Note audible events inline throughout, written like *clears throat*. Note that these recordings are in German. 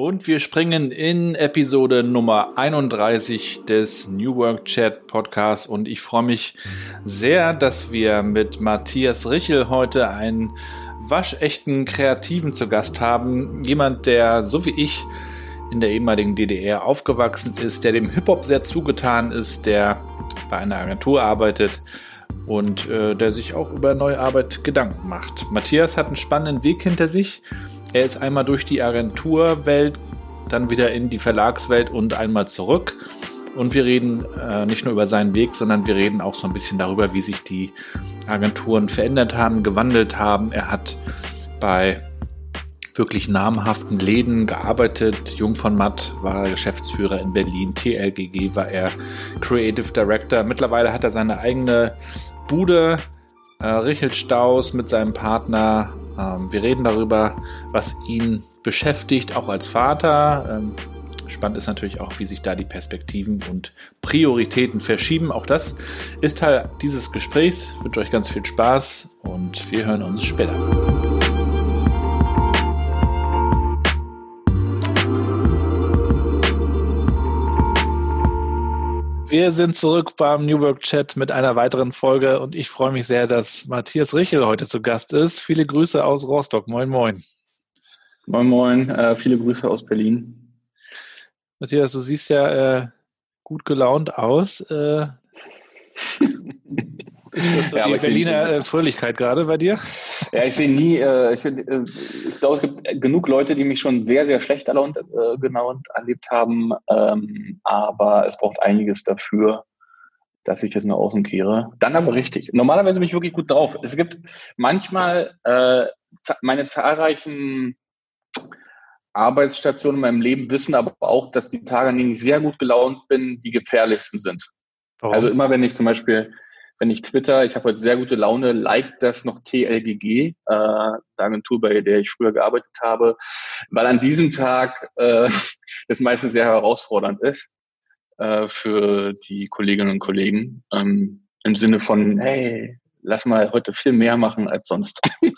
Und wir springen in Episode Nummer 31 des New Work Chat Podcasts. Und ich freue mich sehr, dass wir mit Matthias Richel heute einen waschechten Kreativen zu Gast haben. Jemand, der so wie ich in der ehemaligen DDR aufgewachsen ist, der dem Hip-Hop sehr zugetan ist, der bei einer Agentur arbeitet und äh, der sich auch über neue Arbeit Gedanken macht. Matthias hat einen spannenden Weg hinter sich er ist einmal durch die Agenturwelt, dann wieder in die Verlagswelt und einmal zurück. Und wir reden äh, nicht nur über seinen Weg, sondern wir reden auch so ein bisschen darüber, wie sich die Agenturen verändert haben, gewandelt haben. Er hat bei wirklich namhaften Läden gearbeitet. Jung von Matt war Geschäftsführer in Berlin, TLGG war er Creative Director. Mittlerweile hat er seine eigene Bude, äh, Richard Staus mit seinem Partner wir reden darüber, was ihn beschäftigt, auch als Vater. Ähm, spannend ist natürlich auch, wie sich da die Perspektiven und Prioritäten verschieben. Auch das ist Teil dieses Gesprächs. Ich wünsche euch ganz viel Spaß und wir hören uns später. Wir sind zurück beim New Work Chat mit einer weiteren Folge und ich freue mich sehr, dass Matthias Richel heute zu Gast ist. Viele Grüße aus Rostock. Moin, moin. Moin, moin. Äh, viele Grüße aus Berlin. Matthias, du siehst ja äh, gut gelaunt aus. Äh, *laughs* ist das so ja, die Berliner äh, Fröhlichkeit gerade bei dir? Ja, ich sehe nie, äh, ich, äh, ich glaube, es gibt genug Leute, die mich schon sehr, sehr schlecht erlaunt, äh, genau erlebt haben, ähm, aber es braucht einiges dafür, dass ich es nach außen kehre. Dann aber richtig. Normalerweise bin ich wirklich gut drauf. Es gibt manchmal äh, meine zahlreichen Arbeitsstationen in meinem Leben wissen aber auch, dass die Tage, an denen ich sehr gut gelaunt bin, die gefährlichsten sind. Warum? Also immer wenn ich zum Beispiel wenn ich Twitter, ich habe heute sehr gute Laune, like das noch TLGG, äh, der Agentur, bei der ich früher gearbeitet habe, weil an diesem Tag äh, *laughs* das meistens sehr herausfordernd ist äh, für die Kolleginnen und Kollegen. Ähm, Im Sinne von, hey, lass mal heute viel mehr machen als sonst. *laughs*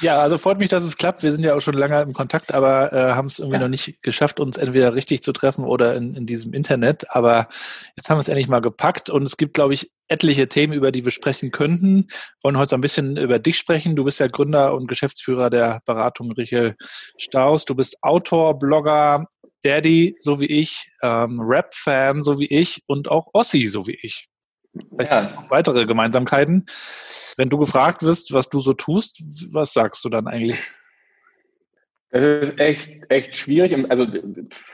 ja, also freut mich, dass es klappt. Wir sind ja auch schon lange im Kontakt, aber äh, haben es irgendwie ja. noch nicht geschafft, uns entweder richtig zu treffen oder in, in diesem Internet. Aber jetzt haben wir es endlich mal gepackt und es gibt, glaube ich, etliche Themen, über die wir sprechen könnten. Wir wollen heute so ein bisschen über dich sprechen. Du bist ja Gründer und Geschäftsführer der Beratung Richel Staus. Du bist Autor, Blogger, Daddy, so wie ich, ähm, Rap-Fan, so wie ich und auch Ossi, so wie ich. Vielleicht ja. noch weitere Gemeinsamkeiten. Wenn du gefragt wirst, was du so tust, was sagst du dann eigentlich? Das ist echt, echt schwierig. Also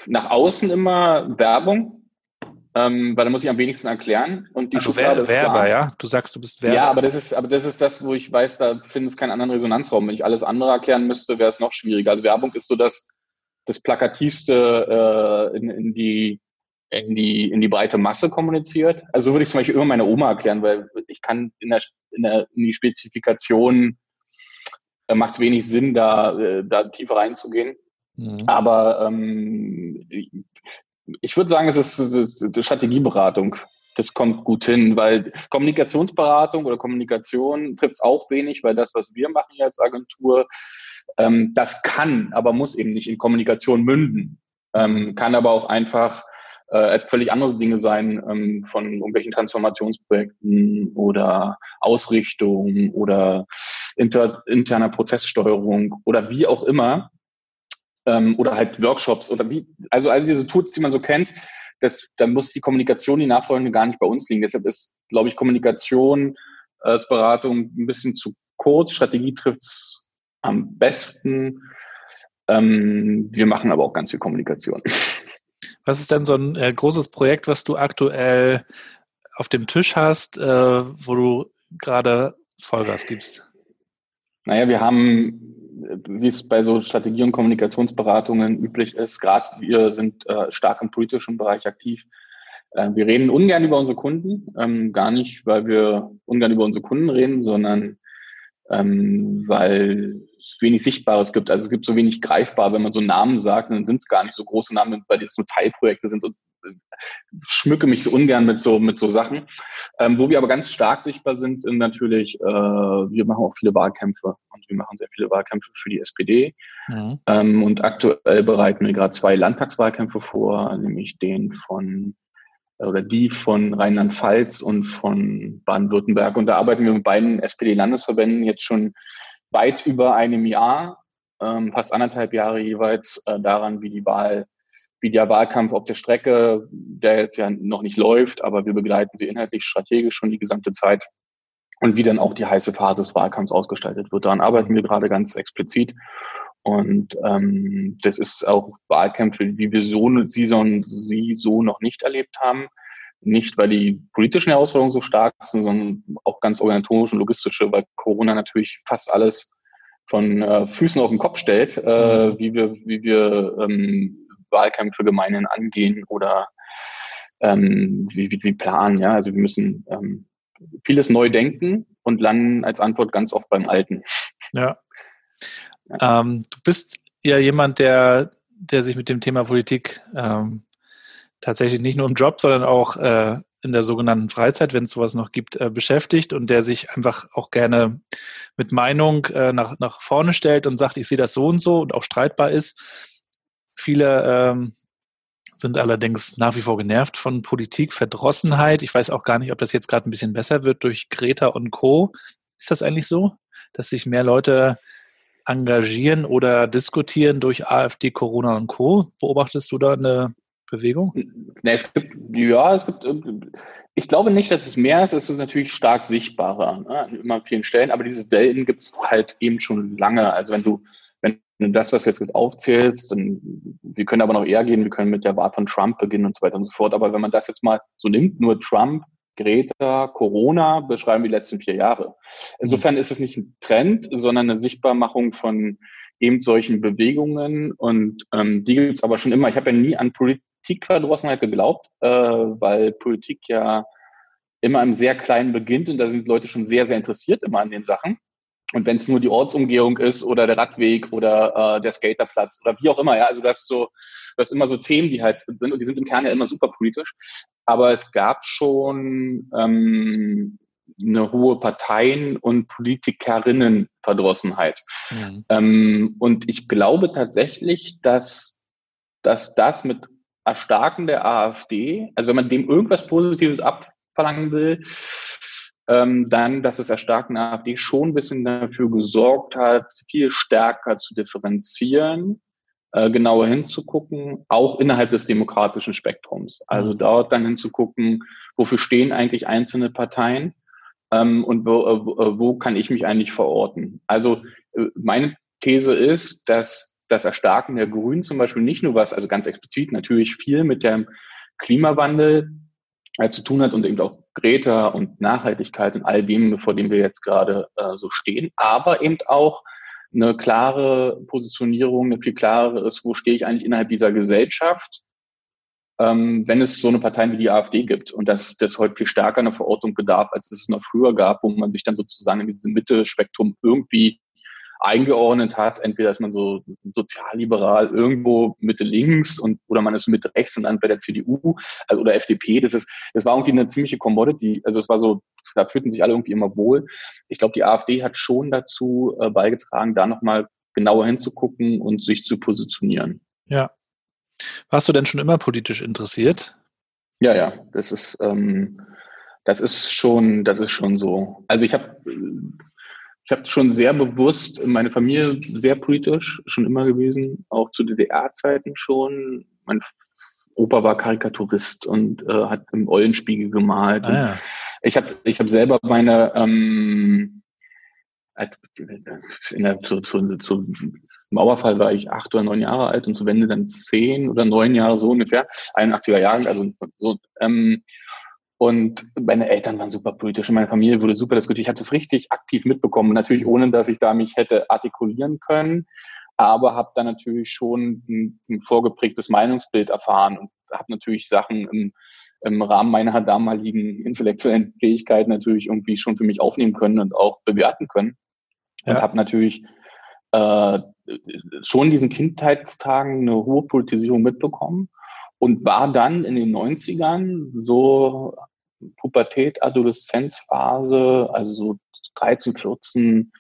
nach außen immer Werbung, ähm, weil da muss ich am wenigsten erklären. Und die also Schublade Werber, ja? Du sagst, du bist Werber. Ja, aber das ist, aber das ist das, wo ich weiß, da findet es keinen anderen Resonanzraum. Wenn ich alles andere erklären müsste, wäre es noch schwieriger. Also Werbung ist so das, das plakativste äh, in, in die in die, in die breite Masse kommuniziert. Also so würde ich zum Beispiel immer meine Oma erklären, weil ich kann in der, in der in die Spezifikation äh, macht es wenig Sinn, da, äh, da tiefer reinzugehen. Mhm. Aber ähm, ich würde sagen, es ist äh, Strategieberatung. Das kommt gut hin, weil Kommunikationsberatung oder Kommunikation trifft es auch wenig, weil das, was wir machen hier als Agentur, ähm, das kann, aber muss eben nicht in Kommunikation münden. Ähm, kann aber auch einfach äh, völlig andere Dinge sein, ähm, von irgendwelchen Transformationsprojekten oder Ausrichtung oder inter, interner Prozesssteuerung oder wie auch immer. Ähm, oder halt Workshops oder wie, also all diese Tools, die man so kennt, das, da muss die Kommunikation, die nachfolgende gar nicht bei uns liegen. Deshalb ist, glaube ich, Kommunikation als Beratung ein bisschen zu kurz. Strategie trifft's am besten. Ähm, wir machen aber auch ganz viel Kommunikation. *laughs* Was ist denn so ein äh, großes Projekt, was du aktuell auf dem Tisch hast, äh, wo du gerade Vollgas gibst? Naja, wir haben, wie es bei so Strategie- und Kommunikationsberatungen üblich ist, gerade wir sind äh, stark im politischen Bereich aktiv. Äh, wir reden ungern über unsere Kunden, ähm, gar nicht, weil wir ungern über unsere Kunden reden, sondern ähm, weil wenig Sichtbares gibt. Also es gibt so wenig greifbar, wenn man so Namen sagt, dann sind es gar nicht so große Namen, weil das nur Teilprojekte sind und äh, schmücke mich so ungern mit so mit so Sachen. Ähm, wo wir aber ganz stark sichtbar sind, sind natürlich, äh, wir machen auch viele Wahlkämpfe und wir machen sehr viele Wahlkämpfe für die SPD. Mhm. Ähm, und aktuell bereiten wir gerade zwei Landtagswahlkämpfe vor, nämlich den von oder die von Rheinland-Pfalz und von Baden-Württemberg. Und da arbeiten wir mit beiden SPD-Landesverbänden jetzt schon weit über einem Jahr, ähm, fast anderthalb Jahre jeweils, äh, daran, wie die Wahl, wie der Wahlkampf auf der Strecke, der jetzt ja noch nicht läuft, aber wir begleiten sie inhaltlich strategisch schon die gesamte Zeit und wie dann auch die heiße Phase des Wahlkampfs ausgestaltet wird. Daran arbeiten wir gerade ganz explizit. Und ähm, das ist auch Wahlkämpfe, wie wir so, sie, so, sie so noch nicht erlebt haben. Nicht, weil die politischen Herausforderungen so stark sind, sondern auch ganz organisatorisch und logistische, weil Corona natürlich fast alles von äh, Füßen auf den Kopf stellt, äh, mhm. wie wir, wie wir ähm, Wahlkämpfe gemeinhin angehen oder ähm, wie, wie sie planen. Ja, also wir müssen ähm, vieles neu denken und landen als Antwort ganz oft beim Alten. Ja. ja. Ähm, du bist ja jemand, der, der sich mit dem Thema Politik ähm, tatsächlich nicht nur im Job, sondern auch äh, in der sogenannten Freizeit, wenn es sowas noch gibt, äh, beschäftigt und der sich einfach auch gerne mit Meinung äh, nach, nach vorne stellt und sagt, ich sehe das so und so und auch streitbar ist. Viele ähm, sind allerdings nach wie vor genervt von Politik, Verdrossenheit. Ich weiß auch gar nicht, ob das jetzt gerade ein bisschen besser wird durch Greta und Co. Ist das eigentlich so, dass sich mehr Leute engagieren oder diskutieren durch AfD, Corona und Co. Beobachtest du da eine Bewegung? Nee, es gibt, ja, es gibt, ich glaube nicht, dass es mehr ist. Es ist natürlich stark sichtbarer ne, an immer vielen Stellen, aber diese Welten gibt es halt eben schon lange. Also wenn du, wenn du das, was jetzt aufzählst, dann, wir können aber noch eher gehen, wir können mit der Wahl von Trump beginnen und so weiter und so fort. Aber wenn man das jetzt mal so nimmt, nur Trump, Greta, Corona beschreiben die letzten vier Jahre. Insofern ist es nicht ein Trend, sondern eine Sichtbarmachung von eben solchen Bewegungen und ähm, die gibt es aber schon immer. Ich habe ja nie an Polit Politikverdrossenheit geglaubt, äh, weil Politik ja immer im sehr kleinen beginnt und da sind Leute schon sehr, sehr interessiert immer an den Sachen. Und wenn es nur die Ortsumgehung ist oder der Radweg oder äh, der Skaterplatz oder wie auch immer, ja, also das so, das immer so Themen, die halt sind und die sind im Kern ja immer super politisch. Aber es gab schon ähm, eine hohe Parteien- und Politikerinnenverdrossenheit. Mhm. Ähm, und ich glaube tatsächlich, dass, dass das mit Erstarken der AfD, also wenn man dem irgendwas Positives abverlangen will, ähm, dann, dass das Erstarken der AfD schon ein bisschen dafür gesorgt hat, viel stärker zu differenzieren, äh, genauer hinzugucken, auch innerhalb des demokratischen Spektrums. Also mhm. dort dann hinzugucken, wofür stehen eigentlich einzelne Parteien ähm, und wo, äh, wo kann ich mich eigentlich verorten. Also äh, meine These ist, dass das Erstarken der Grünen zum Beispiel nicht nur was, also ganz explizit natürlich viel mit dem Klimawandel äh, zu tun hat und eben auch Greta und Nachhaltigkeit und all dem, vor dem wir jetzt gerade äh, so stehen, aber eben auch eine klare Positionierung, eine viel klarere ist, wo stehe ich eigentlich innerhalb dieser Gesellschaft ähm, wenn es so eine Partei wie die AfD gibt und dass das heute viel stärker eine Verortung bedarf, als es noch früher gab, wo man sich dann sozusagen in diesem Mitte-Spektrum irgendwie eingeordnet hat. Entweder ist man so sozialliberal irgendwo Mitte links und oder man ist Mitte rechts und dann bei der CDU also, oder FDP. Das ist, das war irgendwie eine ziemliche Commodity. Also es war so, da fühlten sich alle irgendwie immer wohl. Ich glaube, die AfD hat schon dazu äh, beigetragen, da nochmal genauer hinzugucken und sich zu positionieren. Ja. Warst du denn schon immer politisch interessiert? Ja, ja, das ist, ähm, das ist schon, das ist schon so. Also ich habe ich habe schon sehr bewusst, meine Familie sehr politisch schon immer gewesen, auch zu DDR-Zeiten schon. Mein Opa war Karikaturist und äh, hat im Eulenspiegel gemalt. Ah, ja. Ich habe ich hab selber meine ähm, in der, zu, zu, zu Mauerfall war ich acht oder neun Jahre alt und zu Wende dann zehn oder neun Jahre so ungefähr, 81er Jahren, also so. Ähm, und meine Eltern waren super politisch und meine Familie wurde super diskutiert. Ich habe das richtig aktiv mitbekommen, natürlich ohne, dass ich da mich hätte artikulieren können, aber habe dann natürlich schon ein, ein, vorgeprägtes Meinungsbild erfahren und habe natürlich Sachen im, im Rahmen meiner damaligen intellektuellen Fähigkeiten natürlich irgendwie schon für mich aufnehmen können und auch bewerten können. Und ja. habe natürlich äh, schon diesen Kindheitstagen eine hohe Politisierung mitbekommen und war dann in den 90ern so Pubertät, Adoleszenzphase, also so 13, 14,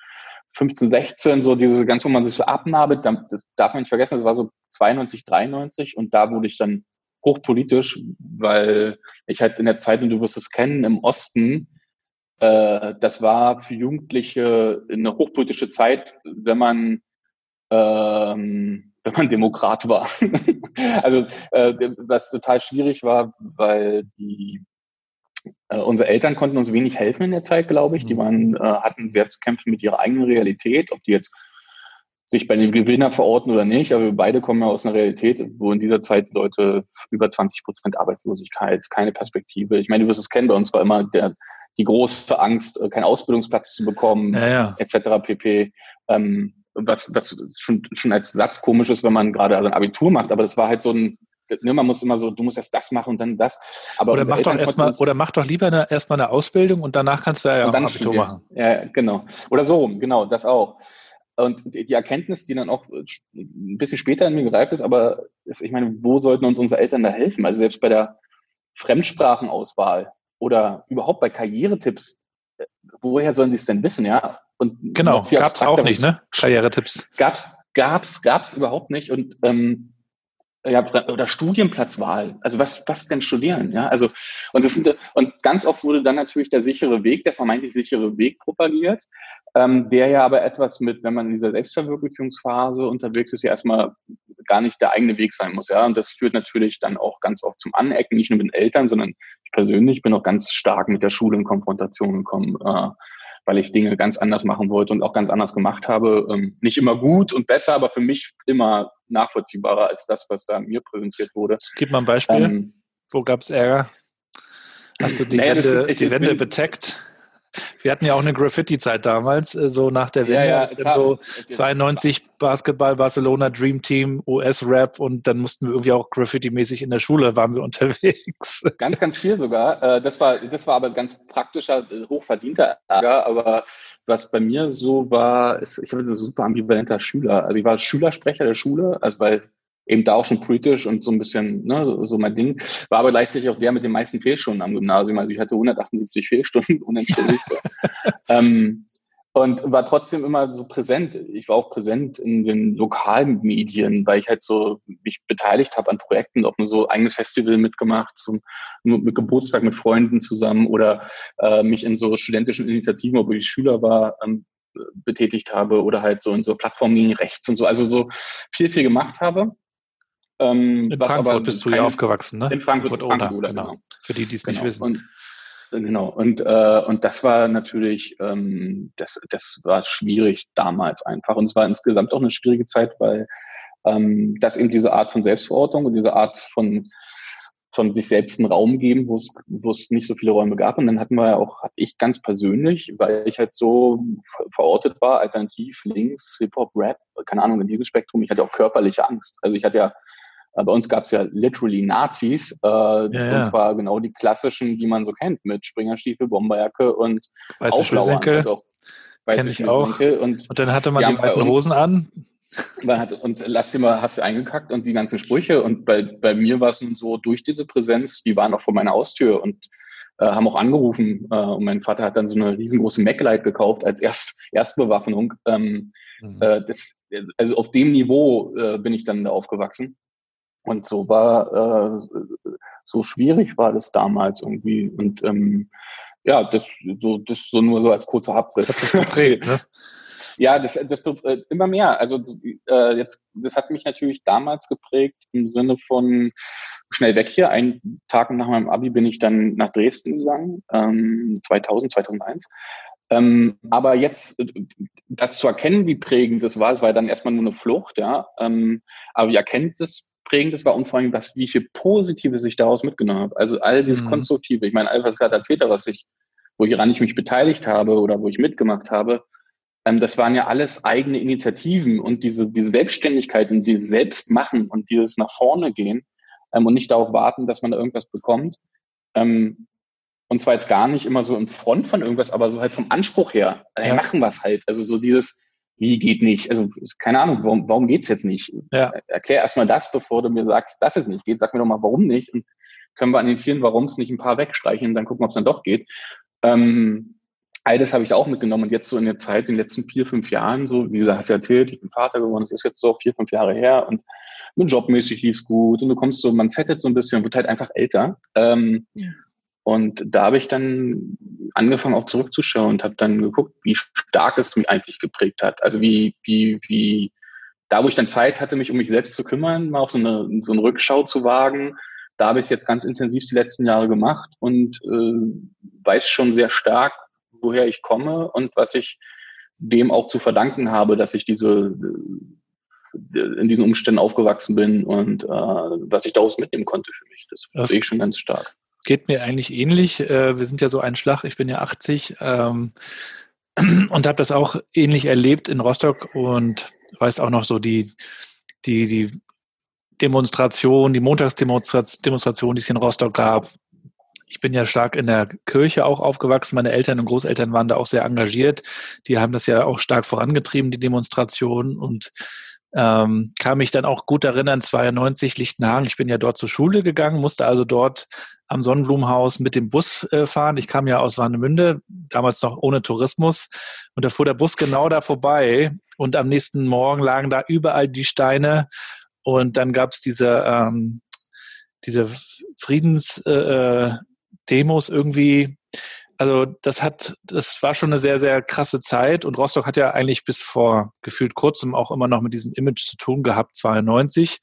15, 16, so diese ganz, wo man sich so abnabelt, das darf man nicht vergessen, das war so 92, 93 und da wurde ich dann hochpolitisch, weil ich halt in der Zeit, und du wirst es kennen, im Osten, äh, das war für Jugendliche eine hochpolitische Zeit, wenn man ähm, *laughs* wenn man Demokrat war. *laughs* also äh, was total schwierig war, weil die äh, unsere Eltern konnten uns wenig helfen in der Zeit, glaube ich. Die mhm. waren, äh, hatten sehr zu kämpfen mit ihrer eigenen Realität, ob die jetzt sich bei dem Gewinner verorten oder nicht. Aber wir beide kommen ja aus einer Realität, wo in dieser Zeit Leute über 20 Prozent Arbeitslosigkeit, keine Perspektive. Ich meine, du wirst es kennen, bei uns war immer der, die große Angst, äh, keinen Ausbildungsplatz zu bekommen, ja, ja. etc. pp. Ähm, was, was schon, schon als Satz komisch ist, wenn man gerade ein Abitur macht, aber das war halt so ein, ne, man muss immer so, du musst erst das machen und dann das. Aber oder mach doch erstmal, oder mach doch lieber eine, erstmal eine Ausbildung und danach kannst du ja auch ein Abitur machen. Ja, genau. Oder so rum, genau, das auch. Und die Erkenntnis, die dann auch ein bisschen später in mir gereift ist, aber ist, ich meine, wo sollten uns unsere Eltern da helfen? Also selbst bei der Fremdsprachenauswahl oder überhaupt bei Karrieretipps, äh, woher sollen sie es denn wissen, ja? Und genau, gab es auch nicht, ne? Karrieretipps. Gab's, gab's, gab's überhaupt nicht. Und ähm, ja, oder Studienplatzwahl. Also was, was denn studieren? Ja, also und das sind und ganz oft wurde dann natürlich der sichere Weg, der vermeintlich sichere Weg propagiert, ähm, der ja aber etwas mit, wenn man in dieser Selbstverwirklichungsphase unterwegs ist, ja erstmal gar nicht der eigene Weg sein muss. Ja, und das führt natürlich dann auch ganz oft zum Anecken, nicht nur mit den Eltern, sondern ich persönlich bin auch ganz stark mit der Schule in Konfrontation gekommen. Äh, weil ich Dinge ganz anders machen wollte und auch ganz anders gemacht habe. Ähm, nicht immer gut und besser, aber für mich immer nachvollziehbarer als das, was da mir präsentiert wurde. Gib mal ein Beispiel. Ähm, Wo gab es Ärger? Hast du die naja, Wände, das, ich, die Wände beteckt? Wir hatten ja auch eine Graffiti-Zeit damals, äh, so nach der Wende. Ja, ja, so 92 Basketball, Barcelona Dream Team, US-Rap und dann mussten wir irgendwie auch Graffiti-mäßig in der Schule waren wir *laughs* unterwegs. Ganz, ganz viel sogar. Äh, das war, das war aber ganz praktischer, äh, hochverdienter Ärger. Aber was bei mir so war, ist, ich war ein super ambivalenter Schüler. Also ich war Schülersprecher der Schule, also weil eben da auch schon politisch und so ein bisschen ne, so mein Ding. War aber gleichzeitig auch der mit den meisten Fehlstunden am Gymnasium. Also ich hatte 178 Fehlstunden *laughs* unentschuldigt. ähm, und war trotzdem immer so präsent. Ich war auch präsent in den lokalen Medien, weil ich halt so mich beteiligt habe an Projekten, auch nur so eigenes Festival mitgemacht, zum mit Geburtstag mit Freunden zusammen oder äh, mich in so studentischen Initiativen, obwohl ich Schüler war, ähm, betätigt habe oder halt so in so Plattformen gegen rechts und so, also so viel, viel gemacht habe. Ähm, in Frankfurt bist du ja aufgewachsen, ne? In Frankfurt, Frankfurt, Frankfurt genau. genau. Für die, die es genau. nicht wissen. Und, genau. Und, äh, und das war natürlich, ähm, das, das war schwierig damals einfach. Und es war insgesamt auch eine schwierige Zeit, weil ähm, das eben diese Art von Selbstverordnung und diese Art von von sich selbst einen Raum geben, wo es, wo es nicht so viele Räume gab. Und dann hatten wir ja auch, hatte ich ganz persönlich, weil ich halt so verortet war, alternativ, links, Hip-Hop, Rap, keine Ahnung, diesem Spektrum, ich hatte auch körperliche Angst. Also ich hatte ja Äh, bei uns gab es ja literally Nazis, äh, ja, ja. und zwar genau die klassischen, die man so kennt, mit Springerstiefel, Bomberjacke und weiße Auflauern. Also Kenne ich auch. Und, und, dann hatte man die weiten Hosen an. Hat, und lass dir mal, hast du eingekackt und die ganzen Sprüche. Und bei, bei mir war es nun so, durch diese Präsenz, die waren auch vor meiner Haustür und äh, haben auch angerufen. Äh, und mein Vater hat dann so eine riesengroße Mac-Light gekauft als Erst, Erstbewaffnung. Ähm, mhm. äh, das, also auf dem Niveau äh, bin ich dann da aufgewachsen. Und so war, äh, so schwierig war das damals irgendwie. Und ähm, ja, das so, das so nur so als kurzer Abriss. Das hat sich geprägt, ne? *laughs* Ja, das, das äh, immer mehr. Also äh, jetzt, das hat mich natürlich damals geprägt im Sinne von schnell weg hier. Einen Tag nach meinem Abi bin ich dann nach Dresden gegangen, ähm, 2000, 2001. Ähm, aber jetzt, äh, das zu erkennen, wie prägend das war, es war ja dann erstmal nur eine Flucht, ja. Ähm, aber wie erkennt das prägend das war und vor allem, was, wie viel Positives ich daraus mitgenommen habe. Also all dieses mhm. Konstruktive, ich meine, all was gerade erzählt habe, was ich, woran ich mich beteiligt habe oder wo ich mitgemacht habe, ähm, das waren ja alles eigene Initiativen und diese, diese Selbstständigkeit und dieses Selbstmachen und dieses nach vorne gehen ähm, und nicht darauf warten, dass man da irgendwas bekommt. Ähm, und zwar jetzt gar nicht immer so in Front von irgendwas, aber so halt vom Anspruch her. Ja. machen was halt. Also so dieses, wie geht nicht? Also keine Ahnung, warum, warum geht's jetzt nicht? Ja. Erklär erstmal das, bevor du mir sagst, dass es nicht geht. Sag mir doch mal, warum nicht? Und können wir an den vielen Warums nicht ein paar wegstreichen und dann gucken, ob es dann doch geht. Ähm, all das habe ich auch mitgenommen. Und jetzt so in der Zeit, in den letzten vier, fünf Jahren, so, wie gesagt, hast du erzählt, ich bin Vater geworden, das ist jetzt so vier, fünf Jahre her und mit jobmäßig lief's gut und du kommst so, man zettet so ein bisschen, wird halt einfach älter. Ähm, ja. Und da habe ich dann angefangen auch zurückzuschauen und habe dann geguckt, wie stark es mich eigentlich geprägt hat. Also wie, wie, wie, da wo ich dann Zeit hatte, mich um mich selbst zu kümmern, mal auch so eine, so eine Rückschau zu wagen, da habe ich es jetzt ganz intensiv die letzten Jahre gemacht und äh, weiß schon sehr stark, woher ich komme und was ich dem auch zu verdanken habe, dass ich diese äh, in diesen Umständen aufgewachsen bin und äh, was ich daraus mitnehmen konnte für mich. Das, das sehe ich schon ganz stark. Geht mir eigentlich ähnlich. Äh, wir sind ja so ein Schlag, ich bin ja 80 ähm, *clears throat* und habe das auch ähnlich erlebt in Rostock und weiß auch noch so die, die, die Demonstration, die Montagsdemonstration, die es in Rostock gab. Ich bin ja stark in der Kirche auch aufgewachsen. Meine Eltern und Großeltern waren da auch sehr engagiert. Die haben das ja auch stark vorangetrieben, die Demonstration. Und ähm, kann mich dann auch gut erinnern, 92 Lichtenhagen. Ich bin ja dort zur Schule gegangen, musste also dort am Sonnenblumenhaus mit dem Bus äh, fahren. Ich kam ja aus Warnemünde, damals noch ohne Tourismus. Und da fuhr der Bus genau da vorbei. Und am nächsten Morgen lagen da überall die Steine. Und dann gab es diese, ähm, diese Friedensdemos äh, irgendwie also das hat, das war schon eine sehr, sehr krasse Zeit und Rostock hat ja eigentlich bis vor gefühlt kurzem auch immer noch mit diesem Image zu tun gehabt, 92.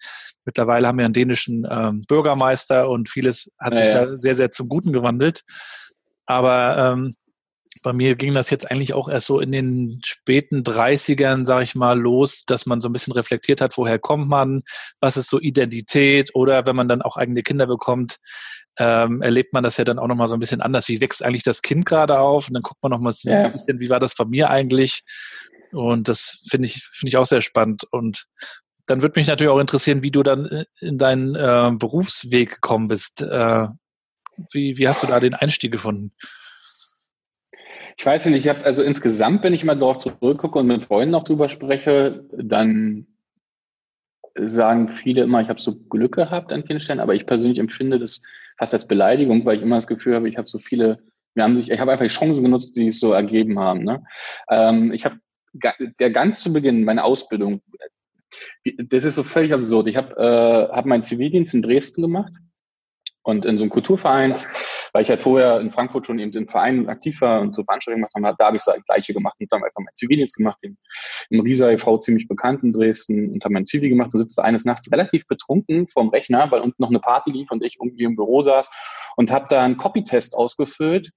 Mittlerweile haben wir einen dänischen ähm, Bürgermeister und vieles hat ja, sich ja. da sehr, sehr zum Guten gewandelt. Aber ähm, bei mir ging das jetzt eigentlich auch erst so in den späten 30ern, sage ich mal, los, dass man so ein bisschen reflektiert hat, woher kommt man, was ist so Identität oder wenn man dann auch eigene Kinder bekommt, ähm, erlebt man das ja dann auch nochmal so ein bisschen anders. Wie wächst eigentlich das Kind gerade auf? Und dann guckt man nochmal so ja. ein bisschen, wie war das bei mir eigentlich? Und das finde ich, finde ich auch sehr spannend. Und dann würde mich natürlich auch interessieren, wie du dann in deinen äh, Berufsweg gekommen bist. Äh, wie, wie hast du da den Einstieg gefunden? Ich weiß nicht, ich habe also insgesamt, wenn ich mal darauf zurückgucke und mit Freunden noch drüber spreche, dann sagen viele immer, ich habe so Glück gehabt an vielen Stellen, aber ich persönlich empfinde das fast als Beleidigung, weil ich immer das Gefühl habe, ich habe so viele, wir haben sich, ich habe einfach die Chancen genutzt, die es so ergeben haben. Ne? Ähm, ich habe der ganz zu Beginn meine Ausbildung, das ist so völlig absurd. Ich habe äh, hab meinen Zivildienst in Dresden gemacht und in so einem Kulturverein, weil ich halt vorher in Frankfurt schon eben im Verein aktiv war und so Veranstaltungen gemacht habe, da habe ich das Gleiche gemacht und dann einfach meinen Zivildienst gemacht, im, im Riesa e.V. ziemlich bekannt in Dresden und habe meinen Zivi gemacht und sitze eines Nachts relativ betrunken vorm Rechner, weil unten noch eine Party lief und ich irgendwie im Büro saß und habe da einen Copytest ausgefüllt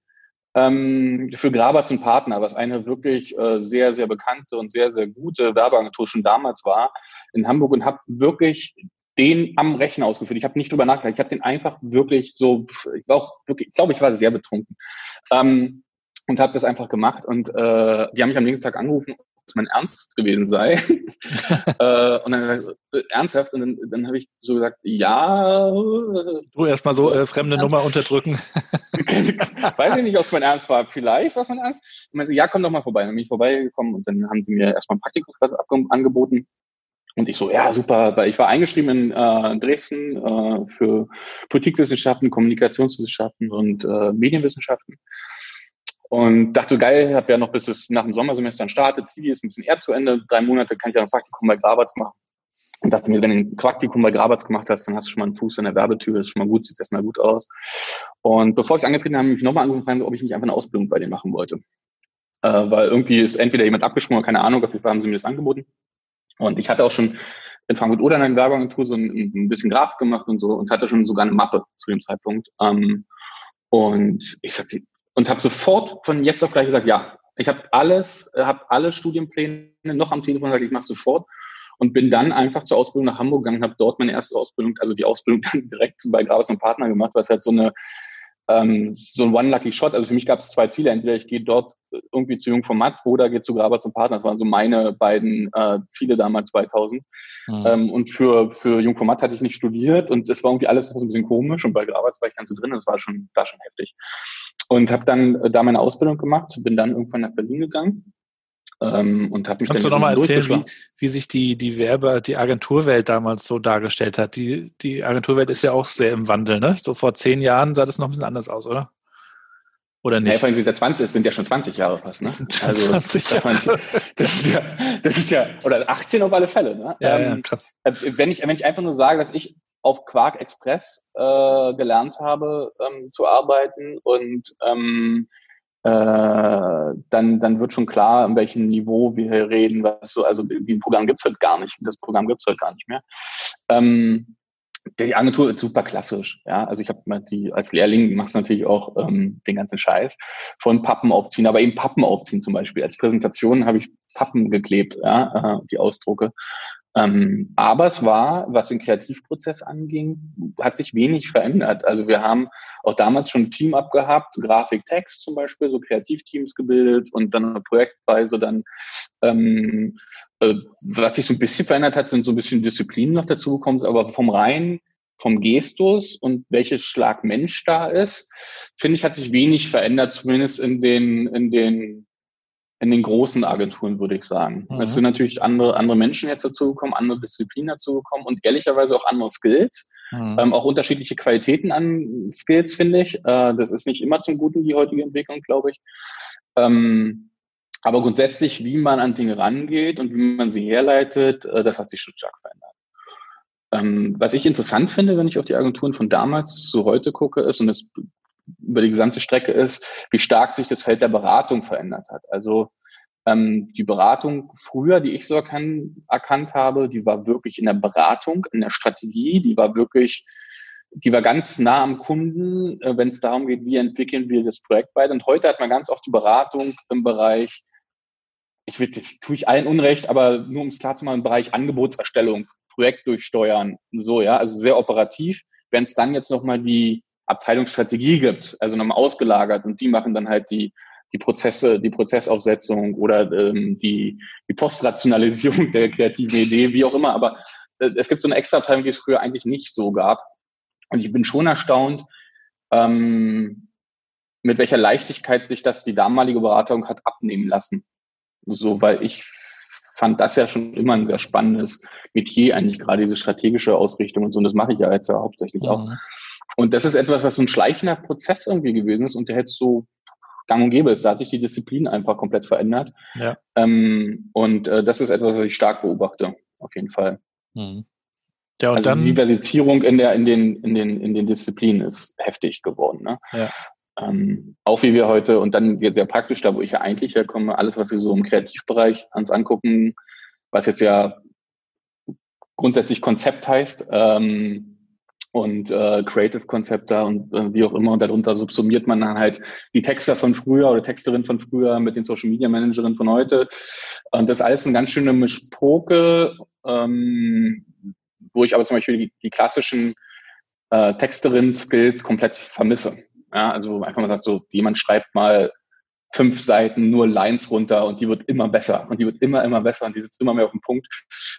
ähm, für Grabatz und Partner, was eine wirklich äh, sehr, sehr bekannte und sehr, sehr gute Werbeagentur schon damals war in Hamburg und habe wirklich den am Rechner ausgeführt. Ich habe nicht drüber nachgedacht. Ich habe den einfach wirklich so, ich glaube, ich, glaub, ich war sehr betrunken. Ähm, und habe das einfach gemacht. Und äh, die haben mich am nächsten Tag angerufen, es mein Ernst gewesen sei. *laughs* äh, und dann äh, ernsthaft, und dann, dann habe ich so gesagt, ja. Du erstmal so äh, fremde ernst. Nummer unterdrücken. *laughs* Weiß ich nicht, ob es mein Ernst war. Vielleicht war es mein Ernst. Und meinte, ja, komm doch mal vorbei. Dann bin ich vorbeigekommen und dann haben sie mir erstmal ein Praktikum angeboten. Und ich so, ja, super, weil ich war eingeschrieben in äh, Dresden äh, für Politikwissenschaften, Kommunikationswissenschaften und äh, Medienwissenschaften. Und dachte, geil, habe ja noch bis es nach dem Sommersemester startet, Zivi ist ein bisschen eher zu Ende, drei Monate kann ich ja ein Praktikum bei Grabatz machen. Und dachte mir, wenn du ein Praktikum bei Grabatz gemacht hast, dann hast du schon mal einen Fuß in der Werbetür, ist schon mal gut, sieht erstmal gut aus. Und bevor ich es angetreten habe, habe ich mich nochmal angefangen, ob ich nicht einfach eine Ausbildung bei denen machen wollte. Äh, weil irgendwie ist entweder jemand abgesprungen, keine Ahnung, auf jeden Fall haben sie mir das angeboten. Und ich hatte auch schon in Frankfurt oder in einer Werbeagentur so ein, ein, bisschen Grafik gemacht und so und hatte schon sogar eine Mappe zu dem Zeitpunkt. Ähm, und ich sag, und habe sofort von jetzt auf gleich gesagt, ja, ich habe alles, äh, habe alle Studienpläne noch am Telefon gesagt, ich mache sofort und bin dann einfach zur Ausbildung nach Hamburg gegangen, habe dort meine erste Ausbildung, also die Ausbildung *laughs* dann direkt bei Grabers und Partner gemacht, was halt so eine ähm, so ein One Lucky Shot. Also für mich gab es zwei Ziele. Entweder ich gehe dort irgendwie zu Jung Format oder gehe zu Graber zum Partner. Das waren so meine beiden äh, Ziele damals 2000. Mhm. Ähm, und für, für Jung Format hatte ich nicht studiert und das war irgendwie alles so ein bisschen komisch. Und bei Graber war ich dann so drin und das war schon, war schon heftig. Und habe dann äh, da meine Ausbildung gemacht, bin dann irgendwann nach Berlin gegangen ähm, und habe mich Kannst dann du nochmal erzählen, wie, wie sich die, die Werbe, die Agenturwelt damals so dargestellt hat? Die, die Agenturwelt ist ja auch sehr im Wandel, ne? So vor zehn Jahren sah das noch ein bisschen anders aus, oder? Oder nicht? Ja, vor allem sind ja 20, es sind ja schon 20 Jahre fast, ne? Also *laughs* 20 Jahre. das ist ja, das ist ja, oder 18 auf alle Fälle, ne? Ja, ähm, ja krass. Äh, wenn ich, wenn ich einfach nur sage, dass ich auf Quark Express äh, gelernt habe ähm, zu arbeiten und ähm, äh, dann, dann wird schon klar, in welchem Niveau wir hier reden. Was so, also die Programm gibt's halt gar nicht. Das Programm gibt's halt gar nicht mehr. Ähm, die Agentur ist super klassisch. Ja, also ich habe die als Lehrling machst natürlich auch ähm, den ganzen Scheiß von Pappen aufziehen, aber eben Pappen aufziehen zum Beispiel. Als Präsentation habe ich Pappen geklebt, ja, äh, die Ausdrucke. Ähm, aber es war, was den Kreativprozess anging, hat sich wenig verändert. Also wir haben auch damals schon ein Team abgehabt, Grafik, Text zum Beispiel, so Kreativteams gebildet und dann projektweise dann, ähm, äh, was sich so ein bisschen verändert hat, sind so ein bisschen Disziplinen noch dazu gekommen, aber vom rein vom Gestus und welches Schlag Mensch da ist, finde ich, hat sich wenig verändert, zumindest in den, in den in den großen Agenturen, würde ich sagen. Mhm. Es sind natürlich andere, andere Menschen jetzt dazugekommen, andere Disziplinen dazugekommen und ehrlicherweise auch andere Skills. Mhm. Ähm, auch unterschiedliche Qualitäten an Skills, finde ich. Äh, das ist nicht immer zum Guten, die heutige Entwicklung, glaube ich. Ähm, aber grundsätzlich, wie man an Dinge rangeht und wie man sie herleitet, äh, das hat sich schon stark verändert. Ähm, was ich interessant finde, wenn ich auf die Agenturen von damals zu heute gucke, ist, und das über die gesamte Strecke ist, wie stark sich das Feld der Beratung verändert hat. Also ähm, die Beratung früher, die ich so erkan erkannt habe, die war wirklich in der Beratung, in der Strategie, die war wirklich, die war ganz nah am Kunden, äh, wenn es darum geht, wie entwickeln wir das Projekt weiter. Und heute hat man ganz oft die Beratung im Bereich, ich will, das tue ich allen Unrecht, aber nur um es klar zu machen, im Bereich Angebotserstellung, Projekt durchsteuern, so, ja, also sehr operativ. Wenn es dann jetzt nochmal die Abteilungsstrategie gibt, also nochmal ausgelagert und die machen dann halt die, die Prozesse, die Prozessaufsetzung oder ähm, die, die Postrationalisierung der kreativen Idee, wie auch immer. Aber äh, es gibt so eine extra Abteilung, die es früher eigentlich nicht so gab. Und ich bin schon erstaunt, ähm, mit welcher Leichtigkeit sich das die damalige Beratung hat abnehmen lassen. So, weil ich fand das ja schon immer ein sehr spannendes Metier, eigentlich gerade diese strategische Ausrichtung und so. Und das mache ich ja jetzt ja hauptsächlich mhm. Und das ist etwas, was so ein schleichender Prozess irgendwie gewesen ist und der jetzt so gang und gäbe ist. Da hat sich die Disziplin einfach komplett verändert. Ja. Ähm, und äh, das ist etwas, was ich stark beobachte, auf jeden Fall. Mhm. Ja, und also dann, Diversifizierung in der, in den, in den, in den Disziplinen ist heftig geworden. Ne? Ja. Ähm, auch wie wir heute, und dann jetzt sehr praktisch, da wo ich ja eigentlich herkomme, alles, was wir so im Kreativbereich ans angucken, was jetzt ja grundsätzlich Konzept heißt, ähm, und äh, Creative-Konzepte und äh, wie auch immer. Und darunter subsumiert man dann halt die Texter von früher oder Texterin von früher mit den Social Media Managerinnen von heute. Und das ist alles eine ganz schöne Mischpoke, ähm, wo ich aber zum Beispiel die, die klassischen äh, Texterin-Skills komplett vermisse. Ja, also einfach mal sagt so, jemand schreibt mal fünf Seiten nur Lines runter und die wird immer besser und die wird immer, immer besser und die sitzt immer mehr auf dem Punkt.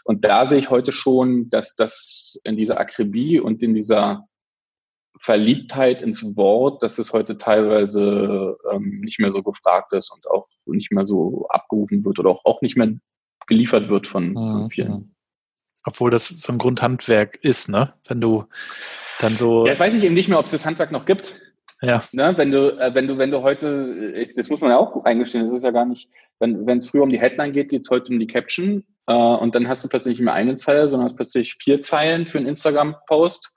Und da sehe ich heute schon, dass das in dieser Akribie und in dieser Verliebtheit ins Wort, dass es heute teilweise ähm, nicht mehr so gefragt ist und auch nicht mehr so abgerufen wird oder auch, auch nicht mehr geliefert wird von, von mhm. vielen. Obwohl das so ein Grundhandwerk ist, ne? Wenn du dann so. Ja, jetzt weiß ich eben nicht mehr, ob es das Handwerk noch gibt. Ja. Ne, wenn du, äh, wenn du, wenn du heute, äh, das muss man ja auch eingestehen, das ist ja gar nicht, wenn es früher um die Headline geht, geht es heute um die Caption äh, und dann hast du plötzlich nicht mehr eine Zeile, sondern hast plötzlich vier Zeilen für einen Instagram-Post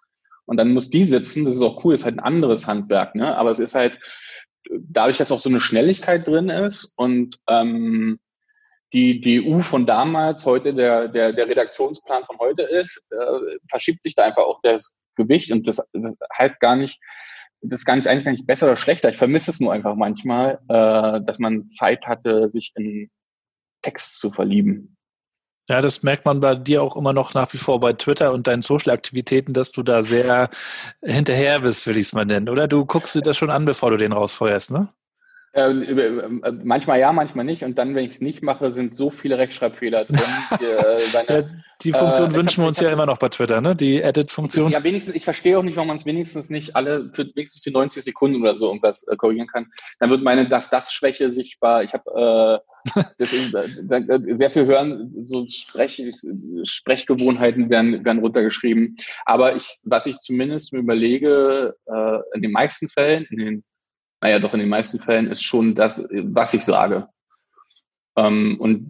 und dann muss die sitzen. Das ist auch cool, ist halt ein anderes Handwerk, ne? Aber es ist halt dadurch, dass auch so eine Schnelligkeit drin ist und ähm, die, die EU von damals heute der, der, der Redaktionsplan von heute ist, äh, verschiebt sich da einfach auch das Gewicht und das, das halt gar nicht, das ist gar nicht eigentlich gar nicht besser oder schlechter. Ich vermisse es nur einfach manchmal, äh, dass man Zeit hatte, sich in Text zu verlieben. Ja, das merkt man bei dir auch immer noch nach wie vor bei Twitter und deinen Social-Aktivitäten, dass du da sehr hinterher bist, will ich es mal nennen. Oder du guckst dir das schon an, bevor du den rausfeuerst, ne? Äh, äh, manchmal ja, manchmal nicht. Und dann, wenn ich es nicht mache, sind so viele Rechtschreibfehler drin. Die, äh, *laughs* seine, ja, die Funktion äh, wünschen wir uns ja immer noch bei Twitter, ne? Die Edit-Funktion. Ja, wenigstens, ich verstehe auch nicht, warum man es wenigstens nicht alle für wenigstens für 90 Sekunden oder so irgendwas äh, korrigieren kann. Dann wird meine Das-Das-Schwäche sichtbar. Ich habe *laughs* äh, sehr viel hören, so Sprech, Sprechgewohnheiten werden, werden runtergeschrieben. Aber ich, was ich zumindest mir überlege, äh, in den meisten Fällen, in den naja, doch in den meisten Fällen ist schon das, was ich sage. Ähm, und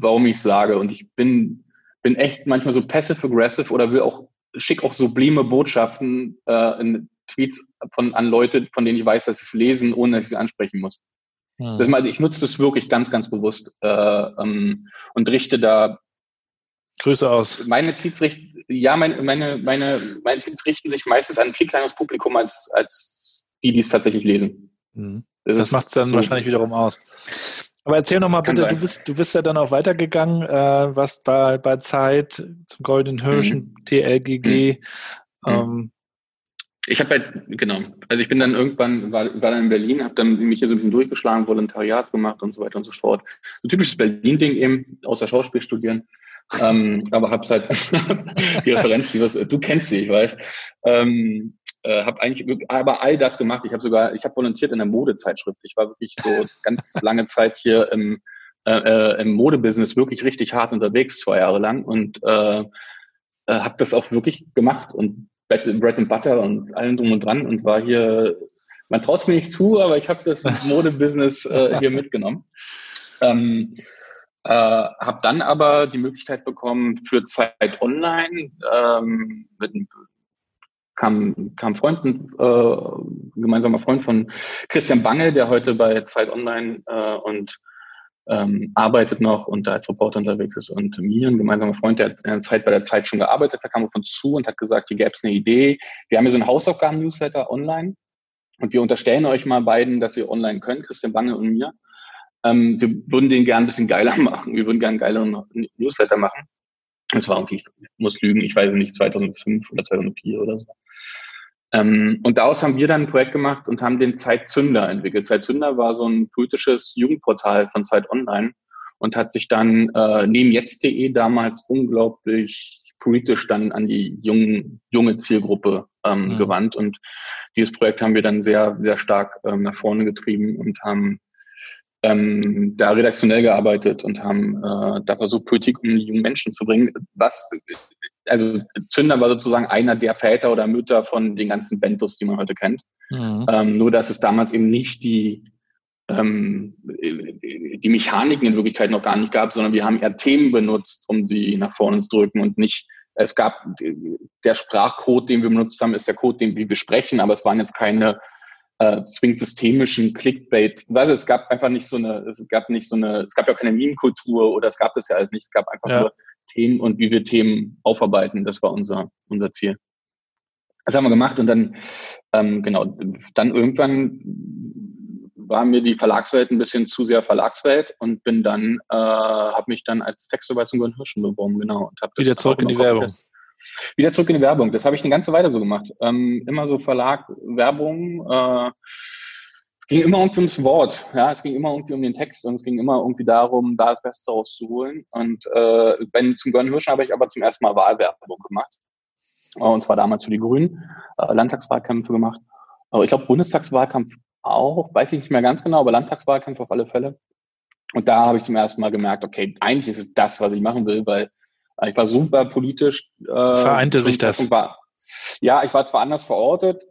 warum ich sage. Und ich bin, bin echt manchmal so passive-aggressive oder will auch, schick auch sublime Botschaften äh, in Tweets von, an Leute, von denen ich weiß, dass sie es lesen, ohne dass ich sie ansprechen muss. Hm. Das mal, ich nutze das wirklich ganz, ganz bewusst äh, ähm, und richte da Grüße aus. Meine Tweets richten, ja, meine, meine, meine, meine Tweets richten sich meistens an ein viel kleineres Publikum als, als die, die es tatsächlich lesen. Mhm. Das, das macht es dann so wahrscheinlich wiederum aus. Aber erzähl noch mal bitte, du bist, du bist ja dann auch weitergegangen, äh, warst bei, bei Zeit zum Golden Hirschen, mhm. TLGG. Mhm. Ähm, ich habe halt, genau, also ich bin dann irgendwann, war, war dann in Berlin, habe dann mich hier so ein bisschen durchgeschlagen, Volontariat gemacht und so weiter und so fort. So typisches Berlin-Ding eben, außer Schauspiel studieren. ähm, aber hab's halt *laughs* die Referenz, die was, du kennst sie, ich weiß. Ähm, äh, habe eigentlich aber all das gemacht. Ich habe sogar, ich habe volontiert in der Modezeitschrift. Ich war wirklich so *laughs* ganz lange Zeit hier im, äh, äh, im Modebusiness wirklich richtig hart unterwegs, zwei Jahre lang und äh, äh, habe das auch wirklich gemacht und Bread and Butter und allem drum und dran und war hier, man traut es mir nicht zu, aber ich habe das *laughs* Modebusiness äh, hier mitgenommen. Ähm, äh, habe dann aber die Möglichkeit bekommen, für Zeit Online ähm, mit kam, kam Freund, äh, gemeinsamer Freund von Christian Bange, der heute bei Zeit Online äh, und ähm, arbeitet noch und da als Reporter unterwegs ist und mir, ein gemeinsamer Freund, der hat in der Zeit bei der Zeit schon gearbeitet, der kam auf uns zu und hat gesagt, hier gäbe es eine Idee. Wir haben hier so einen Hausaufgaben-Newsletter online und wir unterstellen euch mal beiden, dass ihr online könnt, Christian Bange und mir. Ähm, wir würden den gern ein bisschen geiler *laughs* machen. Wir würden gern geileren Newsletter machen. Das war irgendwie, ich muss lügen, ich weiß nicht, 2005 oder 2004 oder so. Ähm, und daraus haben wir dann ein Projekt gemacht und haben den Zeitzünder entwickelt. Zeitzünder war so ein politisches Jugendportal von Zeit Online und hat sich dann äh, neben jetzt.de damals unglaublich politisch dann an die jungen, junge Zielgruppe ähm, mhm. gewandt. Und dieses Projekt haben wir dann sehr, sehr stark ähm, nach vorne getrieben und haben ähm, da redaktionell gearbeitet und haben äh, da versucht, Politik um die jungen Menschen zu bringen. Was, also Zünder war sozusagen einer der Väter oder Mütter von den ganzen Bentos, die man heute kennt. Mhm. Ähm, nur, dass es damals eben nicht die, ähm, die Mechaniken in Wirklichkeit noch gar nicht gab, sondern wir haben eher Themen benutzt, um sie nach vorne zu drücken und nicht es gab der Sprachcode, den wir benutzt haben, ist der Code, den wir besprechen, aber es waren jetzt keine äh, zwingend systemischen Clickbait. Weißt es gab einfach nicht so eine, es gab nicht so eine, es gab ja keine Meme-Kultur oder es gab das ja alles nicht. Es gab einfach ja. nur Themen und wie wir Themen aufarbeiten. Das war unser, unser Ziel. Das haben wir gemacht und dann, ähm, genau, dann irgendwann war mir die Verlagswelt ein bisschen zu sehr Verlagswelt und bin dann, äh, habe mich dann als Textarbeit zum Golden Hirschen beworben, genau. Und hab Wieder zurück in die Werbung. Das, wieder zurück in die Werbung. Das habe ich eine ganze Weile so gemacht. Ähm, immer so Verlag, Werbung. Äh, ging immer irgendwie ums Wort, ja, es ging immer irgendwie um den Text und es ging immer irgendwie darum, da das Beste rauszuholen. Und äh, wenn zum Gönn Hirschen habe ich aber zum ersten Mal Wahlwerbung gemacht. Und zwar damals für die Grünen, äh, Landtagswahlkämpfe gemacht. Aber ich glaube, Bundestagswahlkampf auch, weiß ich nicht mehr ganz genau, aber Landtagswahlkämpfe auf alle Fälle. Und da habe ich zum ersten Mal gemerkt, okay, eigentlich ist es das, was ich machen will, weil äh, ich war super politisch. Äh, Vereinte sich das? War, ja, ich war zwar anders verortet,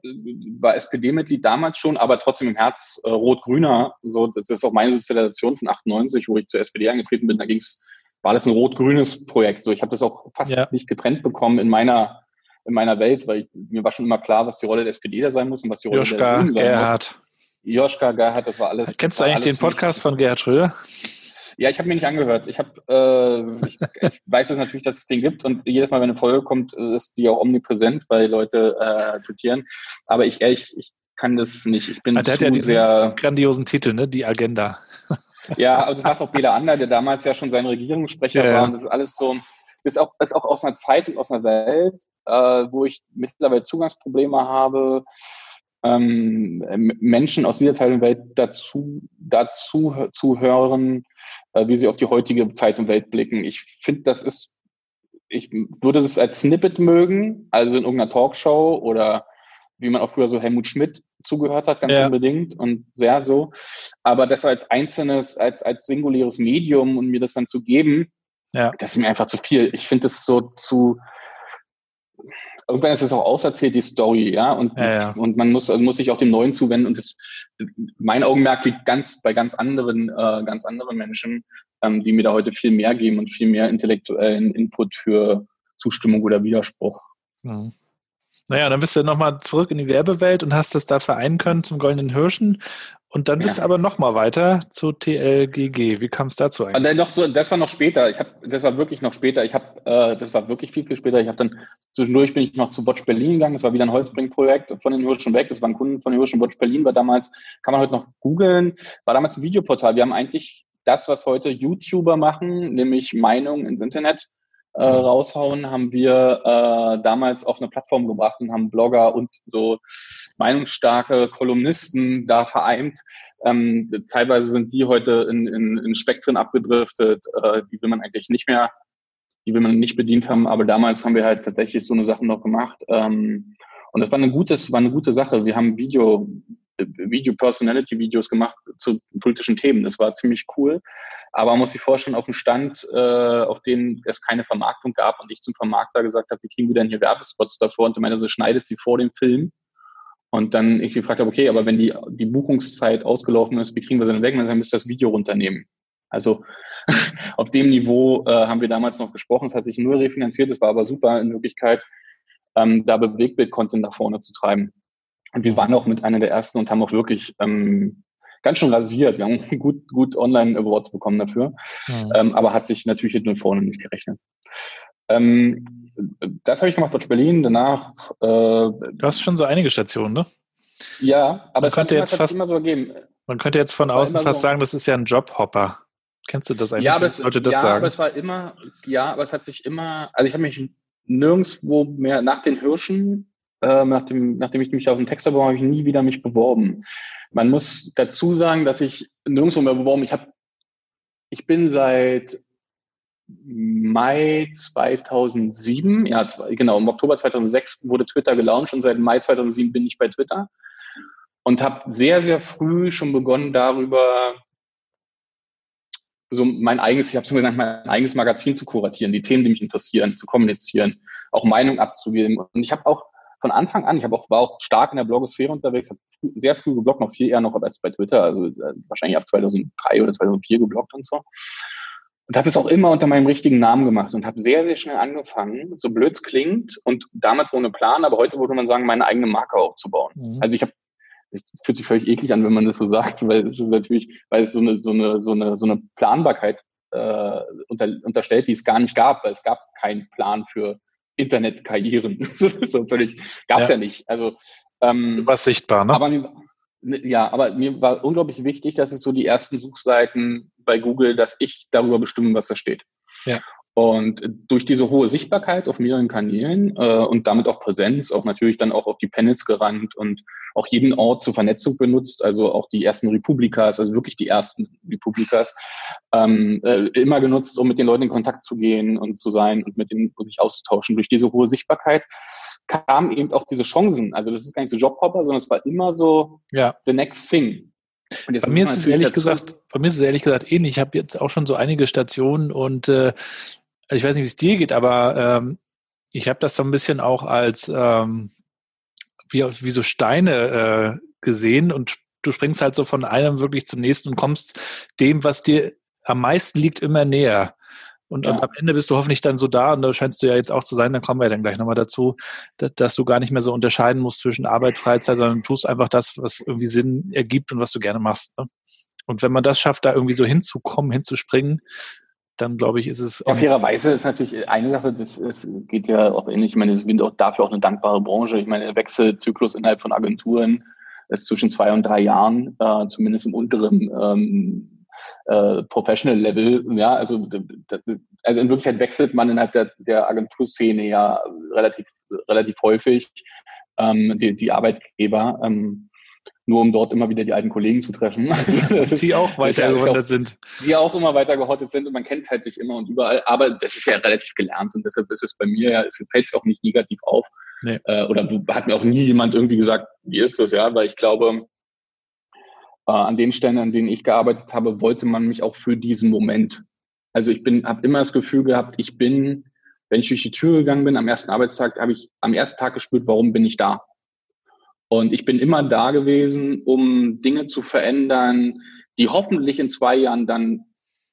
war SPD-Mitglied damals schon, aber trotzdem im Herz äh, rot-grüner. So, das ist auch meine Sozialisation von 98, wo ich zur SPD angetreten bin. Da ging's, war das ein rot-grünes Projekt. So, ich habe das auch fast ja. nicht getrennt bekommen in meiner in meiner Welt, weil ich, mir war schon immer klar, was die Rolle der SPD da sein muss und was die Rolle Joschka, der Grünen sein Gerhard. muss. Joschka, Gerhard, das war alles. Kennst du eigentlich den Podcast von Gerhard Schröder? Ja, ich habe mir nicht angehört. Ich habe, äh, ich, ich *laughs* weiß es natürlich, dass es den gibt und jedes Mal, wenn eine Folge kommt, ist die auch omnipräsent, weil Leute äh, zitieren. Aber ich ehrlich, ich kann das nicht. Ich bin der zu hat ja sehr grandiosen Titel, ne? Die Agenda. Ja, *laughs* also das macht auch Bela Ander, der damals ja schon sein Regierungssprecher ja, war. Und das ist alles so, ist auch, ist auch aus einer Zeit und aus einer Welt, äh, wo ich mittlerweile Zugangsprobleme habe, ähm, Menschen aus dieser Teil der Welt dazu, dazu zu hören, wie sie auf die heutige Zeit und Welt blicken. Ich finde, das ist, ich würde es als Snippet mögen, also in irgendeiner Talkshow oder wie man auch früher so Helmut Schmidt zugehört hat, ganz ja. unbedingt und sehr so. Aber das als einzelnes, als, als singuläres Medium und mir das dann zu geben, ja. das ist mir einfach zu viel. Ich finde es so zu, irgendwann ist es auch auserzählt, die Story, ja, und, ja, ja. und man muss, muss sich auch dem Neuen zuwenden und das, mein Augenmerk liegt ganz bei ganz anderen, äh, ganz anderen Menschen, ähm, die mir da heute viel mehr geben und viel mehr intellektuellen Input für Zustimmung oder Widerspruch. Mhm. Naja, dann bist du nochmal zurück in die Werbewelt und hast das da vereinen können zum Goldenen Hirschen und dann bist ja. du aber noch mal weiter zu TLGG. Wie kam es dazu eigentlich? dann noch so, das war noch später. Ich habe, das war wirklich noch später. Ich habe, äh, das war wirklich viel viel später. Ich habe dann zwischendurch bin ich noch zu Botsch Berlin gegangen. Das war wieder ein Holzbring-Projekt von den Hirschen weg. Das war ein Kunden von den Hirschen Botsch Berlin. War damals, kann man heute noch googeln. War damals ein Videoportal. Wir haben eigentlich das, was heute YouTuber machen, nämlich Meinungen ins Internet äh, raushauen, haben wir äh, damals auf eine Plattform gebracht und haben Blogger und so meinungsstarke Kolumnisten da vereint. Ähm, teilweise sind die heute in, in, in Spektren abgedriftet, äh, die will man eigentlich nicht mehr, die will man nicht bedient haben, aber damals haben wir halt tatsächlich so eine Sache noch gemacht. Ähm, und das war eine gute, war eine gute Sache. Wir haben Video, Video-Personality-Videos gemacht zu politischen Themen. Das war ziemlich cool. Aber man muss sich vorstellen, auf dem Stand, äh, auf dem es keine Vermarktung gab und ich zum Vermarkter gesagt habe, wie kriegen wir denn hier Werbespots davor? Und er meinte, so schneidet sie vor dem Film. Und dann ich gefragt habe, okay, aber wenn die, die Buchungszeit ausgelaufen ist, wie kriegen wir sie denn weg? Und dann müsst ihr das Video runternehmen. Also *laughs* auf dem Niveau äh, haben wir damals noch gesprochen. Es hat sich nur refinanziert, es war aber super in Wirklichkeit, ähm, da Bewegtbild-Content nach vorne zu treiben. Und wir waren auch mit einer der ersten und haben auch wirklich ähm, ganz schön rasiert. Wir haben *laughs* gut, gut Online-Awards bekommen dafür. Mhm. Ähm, aber hat sich natürlich hinten und vorne nicht gerechnet. Ähm, das habe ich gemacht bei Berlin. Danach. Äh, du hast schon so einige Stationen, ne? Ja, aber man es könnte jetzt fast, immer so geben. Man könnte jetzt von außen fast so sagen, das ist ja ein Jobhopper. Kennst du das eigentlich? Ja, aber es, Leute das ja, sagen? aber es war immer, ja, aber es hat sich immer, also ich habe mich nirgendwo mehr nach den Hirschen, äh, nachdem, nachdem ich mich auf den Text beworben habe, ich nie wieder mich beworben. Man muss dazu sagen, dass ich nirgendwo mehr beworben, ich habe, ich bin seit Mai 2007, ja, genau, im Oktober 2006 wurde Twitter gelauncht und seit Mai 2007 bin ich bei Twitter und habe sehr, sehr früh schon begonnen darüber, so mein eigenes, ich habe schon gesagt, mein eigenes Magazin zu kuratieren, die Themen, die mich interessieren, zu kommunizieren, auch Meinung abzugeben. Und ich habe auch von Anfang an, ich habe auch, war auch stark in der Blogosphäre unterwegs, habe sehr früh gebloggt, noch viel eher noch als bei Twitter, also äh, wahrscheinlich ab 2003 oder 2004 gebloggt und so. Und habe es auch immer unter meinem richtigen Namen gemacht und habe sehr, sehr schnell angefangen, so blöd es klingt und damals ohne Plan, aber heute würde man sagen, meine eigene Marke aufzubauen. Mhm. Also ich habe es fühlt sich völlig eklig an, wenn man das so sagt, weil es ist natürlich, weil es so eine, so eine, so eine, so eine Planbarkeit äh, unter, unterstellt, die es gar nicht gab, weil es gab keinen Plan für Internetkarrieren. *laughs* so völlig, gab es ja. ja. nicht. Also ähm, du warst sichtbar, ne? Aber mir, ne, ja, aber mir war unglaublich wichtig, dass es so die ersten Suchseiten bei Google, dass ich darüber bestimme, was da steht. Ja. Und durch diese hohe Sichtbarkeit auf mehreren Kanälen äh, und damit auch Präsenz, auch natürlich dann auch auf die Panels gerannt und auch jeden Ort zur Vernetzung benutzt, also auch die ersten Republikas, also wirklich die ersten Republikas, ähm, äh, immer genutzt, um mit den Leuten in Kontakt zu gehen und zu sein und mit denen sich auszutauschen. Durch diese hohe Sichtbarkeit kamen eben auch diese Chancen. Also das ist gar nicht so Jobhopper, sondern es war immer so ja. the next thing. Bei mir ist es ehrlich gesagt, bei mir ist es ehrlich gesagt ähnlich. Ich habe jetzt auch schon so einige Stationen und äh, ich weiß nicht, wie es dir geht, aber ähm, ich habe das so ein bisschen auch als ähm, wie, wie so Steine äh, gesehen und du springst halt so von einem wirklich zum nächsten und kommst dem, was dir am meisten liegt, immer näher. Und, ja. am Ende bist du hoffentlich dann so da, und da scheinst du ja jetzt auch zu sein, dann kommen wir ja dann gleich nochmal dazu, dass, dass, du gar nicht mehr so unterscheiden musst zwischen Arbeit, Freizeit, sondern tust einfach das, was irgendwie Sinn ergibt und was du gerne machst. Ne? Und wenn man das schafft, da irgendwie so hinzukommen, hinzuspringen, dann glaube ich, ist es. Ja, fairerweise ist natürlich eine Sache, das ist, geht ja auch ähnlich. Ich meine, es wird auch dafür auch eine dankbare Branche. Ich meine, der Wechselzyklus innerhalb von Agenturen ist zwischen zwei und drei Jahren, äh, zumindest im unteren ähm, äh, Professional Level. Ja, also, also in Wirklichkeit wechselt man innerhalb der, der Agenturszene ja relativ, relativ häufig ähm, die, die Arbeitgeber. Ähm, nur um dort immer wieder die alten Kollegen zu treffen. *laughs* die auch weiter gehottet sind. Die auch immer weiter gehottet sind und man kennt halt sich immer und überall. Aber das ist ja relativ gelernt und deshalb ist es bei mir ja, es fällt es auch nicht negativ auf. Nee. Äh, oder hat mir auch nie jemand irgendwie gesagt, wie ist das, ja, weil ich glaube, äh, an den Stellen, an denen ich gearbeitet habe, wollte man mich auch für diesen Moment. Also ich bin, habe immer das Gefühl gehabt, ich bin, wenn ich durch die Tür gegangen bin am ersten Arbeitstag, habe ich am ersten Tag gespürt, warum bin ich da? Und ich bin immer da gewesen, um Dinge zu verändern, die hoffentlich in zwei Jahren dann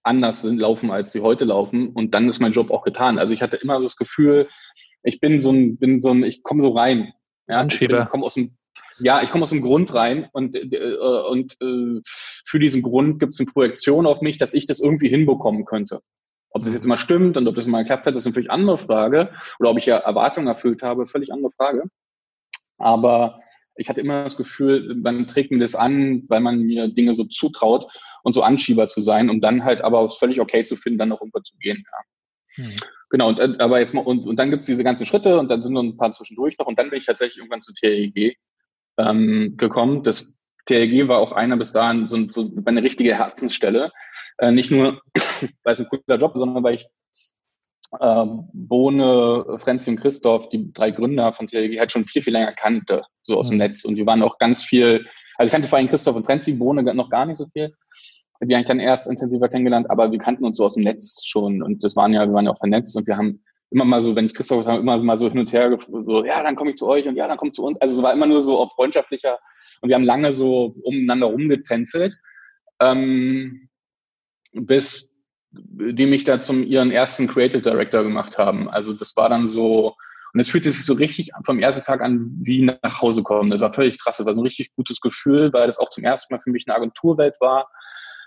anders sind, laufen, als sie heute laufen. Und dann ist mein Job auch getan. Also ich hatte immer so das Gefühl, ich bin so ein, bin so ein, ich komme so rein. Ja, Anschieber. ich komme aus dem, ja, ich komme aus dem Grund rein und, äh, und äh, für diesen Grund gibt es eine Projektion auf mich, dass ich das irgendwie hinbekommen könnte. Ob das jetzt immer stimmt und ob das mal geklappt hat, ist natürlich eine andere Frage. Oder ob ich ja Erwartungen erfüllt habe, völlig andere Frage. Aber ich hatte immer das Gefühl, man trägt mir das an, weil man mir Dinge so zutraut und so Anschieber zu sein, um dann halt aber völlig okay zu finden, dann noch irgendwo zu gehen. Ja. Hm. Genau, und, äh, aber jetzt mal, und, und dann gibt's diese ganzen Schritte und dann sind noch ein paar zwischendurch noch und dann bin ich tatsächlich irgendwann zu TRG ähm, gekommen. Das TRG war auch einer bis dahin so, so eine richtige Herzensstelle. Äh, nicht nur, *coughs* weil es ein cooler Job, sondern weil ich äh, Bohne, Frenzi und Christoph, die drei Gründer von TLG, halt schon viel, viel länger kannte, so aus mhm. dem Netz. Und die waren auch ganz viel, also ich kannte vor allem Christoph und Frenzi, Bohne noch gar nicht so viel. Die habe ich dann erst intensiver kennengelernt, aber wir kannten uns so aus dem Netz schon. Und das waren ja, wir waren ja auch vernetzt und wir haben immer mal so, wenn ich Christoph habe, immer mal so hin und her, so, ja, dann komme ich zu euch und ja, dann kommt zu uns. Also es war immer nur so auf freundschaftlicher und wir haben lange so umeinander rumgetänzelt, ähm, bis die mich da zum ihren ersten Creative Director gemacht haben. Also das war dann so, und es fühlte sich so richtig vom ersten Tag an wie nach Hause kommen. Das war völlig krass. Das war so ein richtig gutes Gefühl, weil das auch zum ersten Mal für mich eine Agenturwelt war,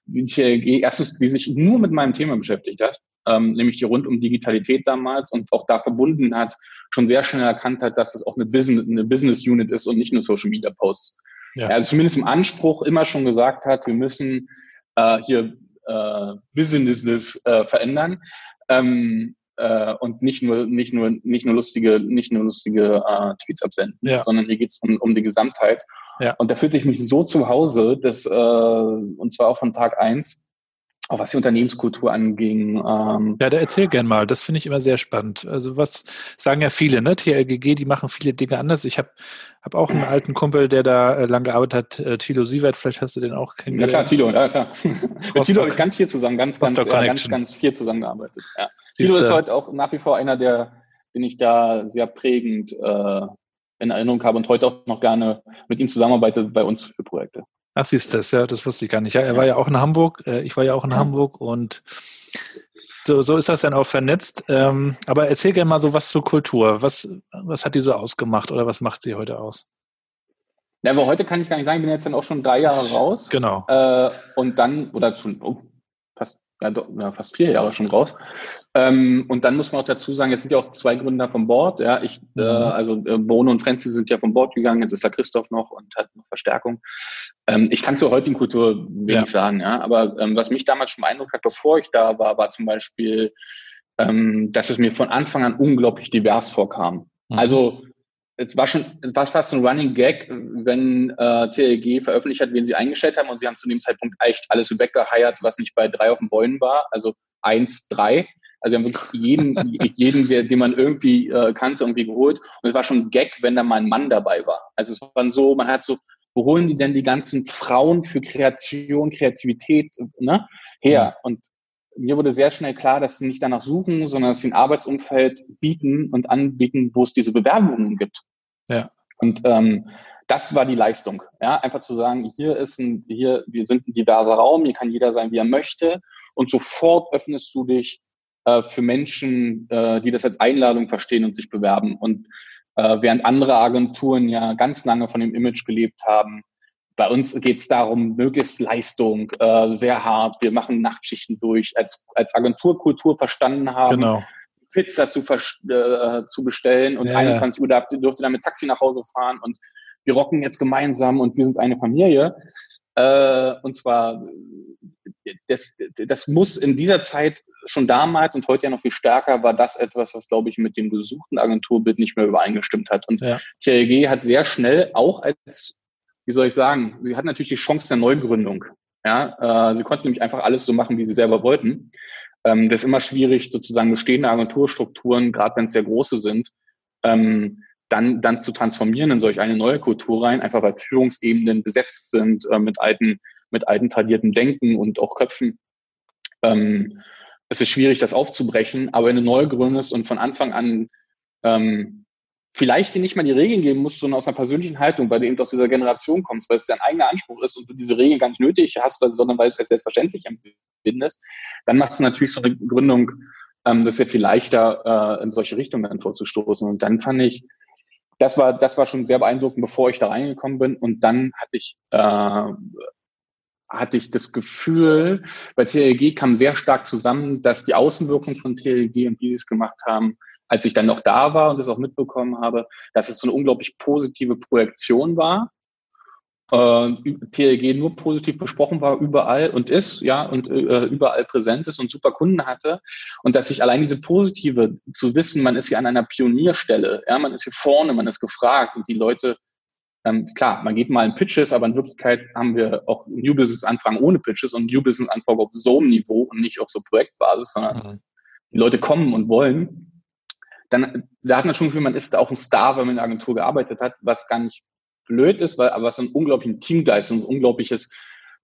die, erstens, die sich nur mit meinem Thema beschäftigt hat, ähm, nämlich die rund um Digitalität damals und auch da verbunden hat, schon sehr schnell erkannt hat, dass es auch eine Business, eine Business Unit ist und nicht nur Social Media Posts. Ja. Also zumindest im Anspruch immer schon gesagt hat, wir müssen äh, hier äh, Businesses äh, verändern. Ähm, äh, und nicht nur nicht nur nicht nur lustige nicht nur lustige äh, Tweets absenden, ja. sondern hier geht es um, um die Gesamtheit. Ja. Und da fühlte ich mich so zu Hause, dass äh, und zwar auch von Tag eins, auch was die Unternehmenskultur anging. Ähm, ja, da erzähl gern mal. Das finde ich immer sehr spannend. Also was sagen ja viele, ne? TLGG, die machen viele Dinge anders. Ich habe hab auch einen alten Kumpel, der da äh, lange gearbeitet hat, äh, Thilo Sievert. Vielleicht hast du den auch kennengelernt. Ja klar, Thilo, ja klar. *laughs* Mit Thilo habe ich ganz viel zusammen, ganz, ganz, äh, ganz, ganz viel zusammengearbeitet. Ja. Thilo ist heute auch nach wie vor einer, der, den ich da sehr prägend äh, in Erinnerung habe und heute auch noch gerne mit ihm zusammenarbeite bei uns für Projekte. Ach, siehst du das, ja, das wusste ich gar nicht. Ja, er war ja auch in Hamburg, äh, ich war ja auch in ja. Hamburg und so, so ist das dann auch vernetzt. Ähm, aber erzähl gerne mal so was zur Kultur. Was, was hat die so ausgemacht oder was macht sie heute aus? Ja, aber heute kann ich gar nicht sagen, ich bin jetzt dann auch schon drei Jahre raus. Genau. Äh, und dann, oder schon oh, fast ja, doch, ja, fast vier Jahre schon raus. Ähm, und dann muss man auch dazu sagen, jetzt sind ja auch zwei Gründer vom Board. Ja, ich, äh, mhm. äh, also äh, Bono und Frenzy sind ja vom Board gegangen, jetzt ist da Christoph noch und hat noch Verstärkung. Ähm, ich kann zur heutigen Kultur wenig ja. sagen, ja. Aber ähm, was mich damals schon beeindruckt hat, bevor ich da war, war zum Beispiel ähm, dass es mir von Anfang an unglaublich divers vorkam. Mhm. Also es war schon, es war fast ein Running Gag, wenn äh, TLG veröffentlicht hat, wen sie eingestellt haben und sie haben zu dem Zeitpunkt echt alles weggeheiert, was nicht bei drei auf den Bäumen war, also eins, drei. Also sie haben wirklich jeden, *laughs* jeden, den man irgendwie äh, kannte, irgendwie geholt. Und es war schon ein Gag, wenn da mal ein Mann dabei war. Also es war so, man hat so, wo holen die denn die ganzen Frauen für Kreation, Kreativität ne, her? Und mir wurde sehr schnell klar, dass sie nicht danach suchen, sondern dass sie ein Arbeitsumfeld bieten und anbieten, wo es diese Bewerbungen gibt. Ja. Und ähm, das war die Leistung. Ja, einfach zu sagen, hier ist ein, hier, wir sind ein diverser Raum, hier kann jeder sein, wie er möchte. Und sofort öffnest du dich äh, für Menschen, äh, die das als Einladung verstehen und sich bewerben. Und äh, während andere Agenturen ja ganz lange von dem Image gelebt haben, bei uns geht es darum, möglichst Leistung, äh, sehr hart. Wir machen Nachtschichten durch, als, als Agenturkultur verstanden haben. Genau. Pizza zu, äh, zu bestellen und ja, 21 Uhr darf, dürfte dann mit Taxi nach Hause fahren und wir rocken jetzt gemeinsam und wir sind eine Familie. Äh, und zwar, das, das muss in dieser Zeit schon damals und heute ja noch viel stärker, war das etwas, was, glaube ich, mit dem gesuchten Agenturbild nicht mehr übereingestimmt hat. Und ja. TLG hat sehr schnell auch als wie soll ich sagen, sie hatten natürlich die Chance der Neugründung. Ja, äh, sie konnten nämlich einfach alles so machen, wie sie selber wollten. Ähm, das ist immer schwierig, sozusagen bestehende Agenturstrukturen, gerade wenn es sehr große sind, ähm, dann, dann zu transformieren in solch eine neue Kultur rein, einfach weil Führungsebenen besetzt sind äh, mit alten, mit alten tradierten Denken und auch Köpfen. Ähm, es ist schwierig, das aufzubrechen, aber wenn du neu gründest und von Anfang an ähm, vielleicht dir nicht mal die Regeln geben musst, sondern aus einer persönlichen Haltung, weil du eben aus dieser Generation kommst, weil es dein eigener Anspruch ist und du diese Regeln gar nicht nötig hast, sondern weil du es selbstverständlich empfindest, dann macht es natürlich so eine Gründung, ähm, das ist ja viel leichter, äh, in solche Richtungen vorzustoßen. Und dann fand ich, das war, das war schon sehr beeindruckend, bevor ich da reingekommen bin. Und dann hatte ich, äh, hatte ich das Gefühl, bei TLG kam sehr stark zusammen, dass die Außenwirkung von TLG und wie sie es gemacht haben, als ich dann noch da war und das auch mitbekommen habe, dass es so eine unglaublich positive Projektion war. Äh, TLG nur positiv besprochen war überall und ist, ja, und äh, überall präsent ist und super Kunden hatte. Und dass sich allein diese positive zu wissen, man ist hier an einer Pionierstelle, ja, man ist hier vorne, man ist gefragt und die Leute, ähm, klar, man geht mal in Pitches, aber in Wirklichkeit haben wir auch New Business Anfragen ohne Pitches und New Business Anfragen auf so einem Niveau und nicht auf so Projektbasis, sondern mhm. die Leute kommen und wollen dann da hat man schon Gefühl, man ist auch ein Star, wenn man in der Agentur gearbeitet hat, was gar nicht blöd ist, weil aber was so ein unglaublichen Teamgeist und so ein unglaubliches,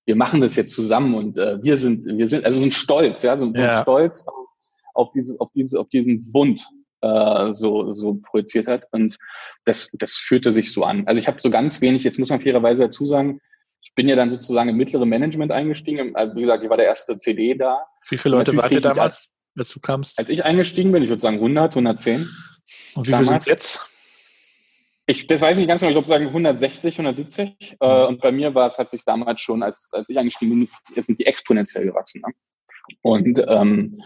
wir machen das jetzt zusammen und äh, wir sind, wir sind, also so ein Stolz, ja, so ein ja. Stolz auf, auf dieses, auf dieses, auf diesen Bund äh, so, so projiziert hat. Und das, das fühlte sich so an. Also ich habe so ganz wenig, jetzt muss man fairerweise dazu sagen, ich bin ja dann sozusagen im mittleren Management eingestiegen. Also wie gesagt, ich war der erste CD da. Wie viele Leute wart ihr damals? Als du kamst? Als ich eingestiegen bin, ich würde sagen 100, 110. Und wie viel sind jetzt? Ich, das weiß ich nicht ganz genau, ich glaube sagen 160, 170. Mhm. Äh, und bei mir war es, hat sich damals schon, als, als ich eingestiegen bin, jetzt sind die exponentiell gewachsen. Ne? Und, ähm,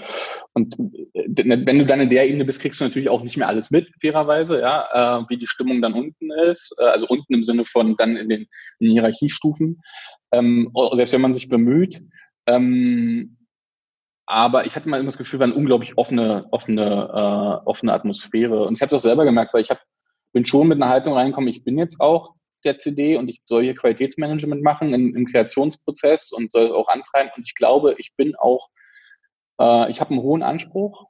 und äh, wenn du dann in der Ebene bist, kriegst du natürlich auch nicht mehr alles mit, fairerweise, ja, äh, wie die Stimmung dann unten ist, äh, also unten im Sinne von dann in den, in den Hierarchiestufen. Ähm, selbst wenn man sich bemüht, ähm, aber ich hatte mal immer das Gefühl, war eine unglaublich offene, offene, äh, offene Atmosphäre. Und ich habe das selber gemerkt, weil ich hab, bin schon mit einer Haltung reingekommen, ich bin jetzt auch der CD und ich soll hier Qualitätsmanagement machen im, im Kreationsprozess und soll es auch antreiben. Und ich glaube, ich bin auch, äh, ich habe einen hohen Anspruch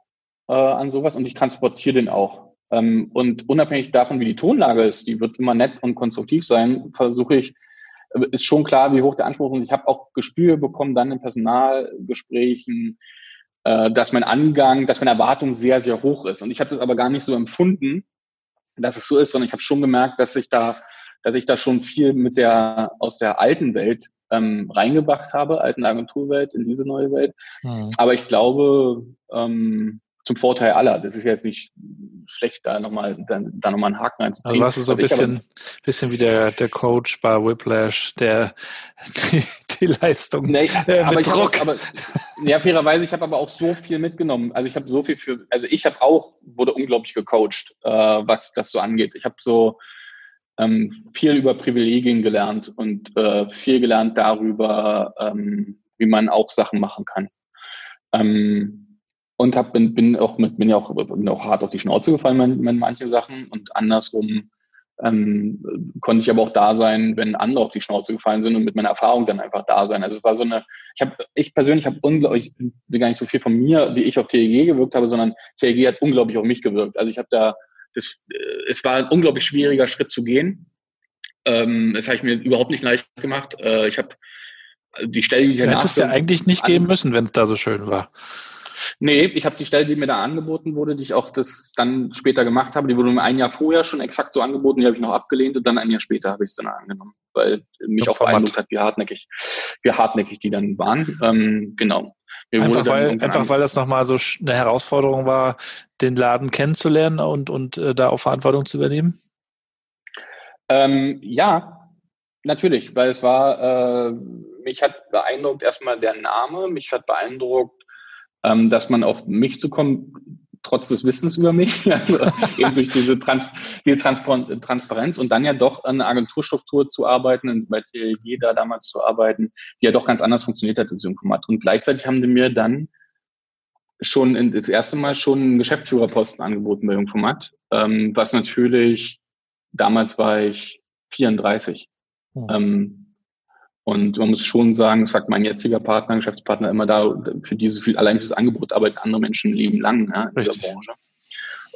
äh, an sowas und ich transportiere den auch. Ähm, und unabhängig davon, wie die Tonlage ist, die wird immer nett und konstruktiv sein, versuche ich ist schon klar, wie hoch der Anspruch ist. Ich habe auch Gespür bekommen dann in Personalgesprächen, äh, dass mein Angang, dass meine Erwartung sehr, sehr hoch ist. Und ich habe das aber gar nicht so empfunden, dass es so ist, sondern ich habe schon gemerkt, dass ich da, dass ich da schon viel mit der aus der alten Welt ähm, reingebracht habe, alten Agenturwelt in diese neue Welt. Mhm. Aber ich glaube, ähm, zum Vorteil aller. Das ist jetzt nicht schlecht, da nochmal da, da nochmal einen Haken einzuziehen. Also warst du so ein bisschen, aber, bisschen wie der, der Coach bei Whiplash, der *laughs* die, die Leistung nee, äh, aber mit Druck. Hab, aber, ja, fairerweise, ich habe aber auch so viel mitgenommen. Also ich habe so viel für, also ich habe auch, wurde unglaublich gecoacht, äh, was das so angeht. Ich habe so ähm, viel über Privilegien gelernt und äh, viel gelernt darüber, ähm, wie man auch Sachen machen kann. Ähm, und hab, bin, bin auch mit, bin ja auch, bin auch hart auf die Schnauze gefallen mit, mit manchen Sachen und andersrum ähm, konnte ich aber auch da sein, wenn andere auf die Schnauze gefallen sind und mit meiner Erfahrung dann einfach da sein. Also es war so eine, ich habe, ich persönlich habe unglaublich, ich will gar nicht so viel von mir, wie ich auf TEG gewirkt habe, sondern TEG hat unglaublich auf mich gewirkt. Also ich habe da, das, äh, es war ein unglaublich schwieriger Schritt zu gehen. Ähm, das habe ich mir überhaupt nicht leicht gemacht. Äh, ich habe die Stelle, die ich danach... Hättest ja eigentlich nicht gehen müssen, wenn es da so schön war. Nee, ich habe die Stelle, die mir da angeboten wurde, die ich auch das dann später gemacht habe, die wurde mir ein Jahr vorher schon exakt so angeboten, die habe ich noch abgelehnt und dann ein Jahr später habe ich es dann angenommen, weil mich auch beeindruckt hat, wie hartnäckig, wie hartnäckig die dann waren. Ähm, genau. einfach weil, einfach weil das nochmal so eine Herausforderung war, den Laden kennenzulernen und, und äh, da auch Verantwortung zu übernehmen? Ähm, ja, natürlich, weil es war, äh, mich hat beeindruckt erstmal der Name, mich hat beeindruckt, ähm, dass man auf mich zu kommen, trotz des Wissens über mich, *laughs* also eben durch diese, Trans diese Transparenz und dann ja doch an einer Agenturstruktur zu arbeiten und bei TLG da damals zu arbeiten, die ja doch ganz anders funktioniert hat in diesem Format. Und gleichzeitig haben die mir dann schon in, das erste Mal schon einen Geschäftsführerposten angeboten bei Jungformat, ähm, was natürlich, damals war ich 34. Hm. Ähm, und man muss schon sagen, das sagt mein jetziger Partner, Geschäftspartner immer da, für dieses viel, allein dieses Angebot arbeiten andere Menschen Leben lang ja, in Richtig. dieser Branche.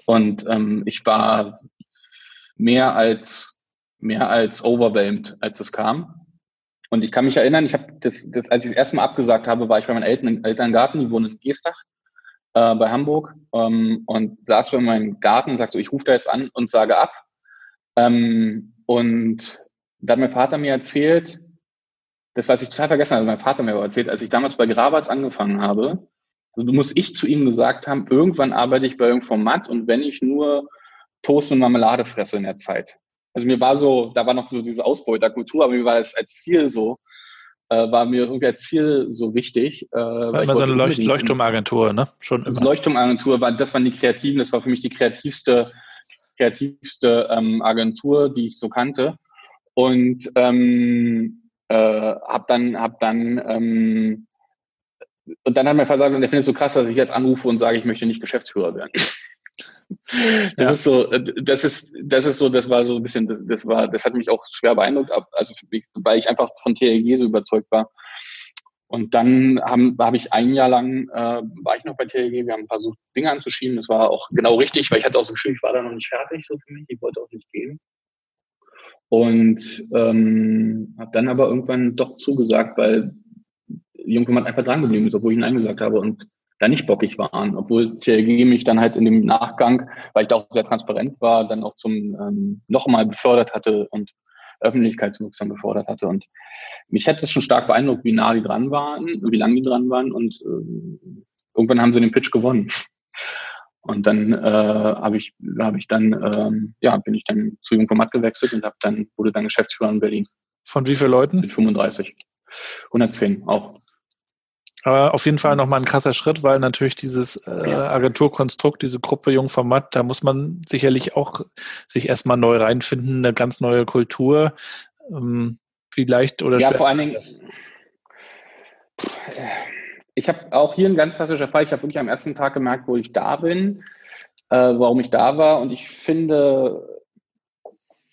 Und ähm, ich war mehr als mehr als overwhelmed, als es kam. Und ich kann mich erinnern, ich habe das, das, als ich das erste Mal abgesagt habe, war ich bei meinen Eltern im Elterngarten, die wohnen in Geestach äh, bei Hamburg ähm, und saß bei meinem Garten und sagte so, ich rufe da jetzt an und sage ab. Ähm, und da hat mein Vater mir erzählt, das, was ich total vergessen habe, mein Vater mir erzählt, als ich damals bei Grabatz angefangen habe, also muss ich zu ihm gesagt haben, irgendwann arbeite ich bei irgendeinem Format und wenn ich nur Toast und Marmelade fresse in der Zeit. Also mir war so, da war noch so diese Ausbeuterkultur, aber mir war es als Ziel so, äh, war mir irgendwie als Ziel so wichtig. Äh, das war immer so eine Leucht Leuchtturmagentur, ne? Schon immer. Leuchtturmagentur, war, das waren die Kreativen, das war für mich die kreativste, kreativste ähm, Agentur, die ich so kannte. Und ähm, äh, hab dann, hab dann, ähm, und dann hat mein Vater gesagt, und er findet es so krass, dass ich jetzt anrufe und sage, ich möchte nicht Geschäftsführer werden. Das ja. ist so, das ist, das ist so, das war so ein bisschen, das, das war, das hat mich auch schwer beeindruckt, also weil ich einfach von TLG so überzeugt war. Und dann habe ich ein Jahr lang, äh, war ich noch bei TLG, wir haben versucht, Dinge anzuschieben. Das war auch genau richtig, weil ich hatte auch so Gefühl, ich war da noch nicht fertig so für mich, ich wollte auch nicht gehen. Und ähm, habe dann aber irgendwann doch zugesagt, weil Jungformat einfach dran geblieben ist, obwohl ich Nein gesagt habe und da nicht bockig waren. Obwohl TLG mich dann halt in dem Nachgang, weil ich da auch sehr transparent war, dann auch zum ähm, nochmal befördert hatte und öffentlichkeitswirksam befördert hatte. Und mich hat das schon stark beeindruckt, wie nah die dran waren, wie lange die dran waren. Und äh, irgendwann haben sie den Pitch gewonnen. Und dann äh, habe ich, habe ich dann, ähm, ja, bin ich dann zu Jungformat gewechselt und habe dann wurde dann Geschäftsführer in Berlin. Von wie vielen Leuten? Mit 35. 110 auch. Aber auf jeden Fall nochmal ein krasser Schritt, weil natürlich dieses äh. Agenturkonstrukt, diese Gruppe Jungformat, da muss man sicherlich auch sich erstmal neu reinfinden, eine ganz neue Kultur. Ähm, vielleicht oder Ja, vor allen Dingen ich habe auch hier ein ganz klassischer Fall. Ich habe wirklich am ersten Tag gemerkt, wo ich da bin, äh, warum ich da war. Und ich finde,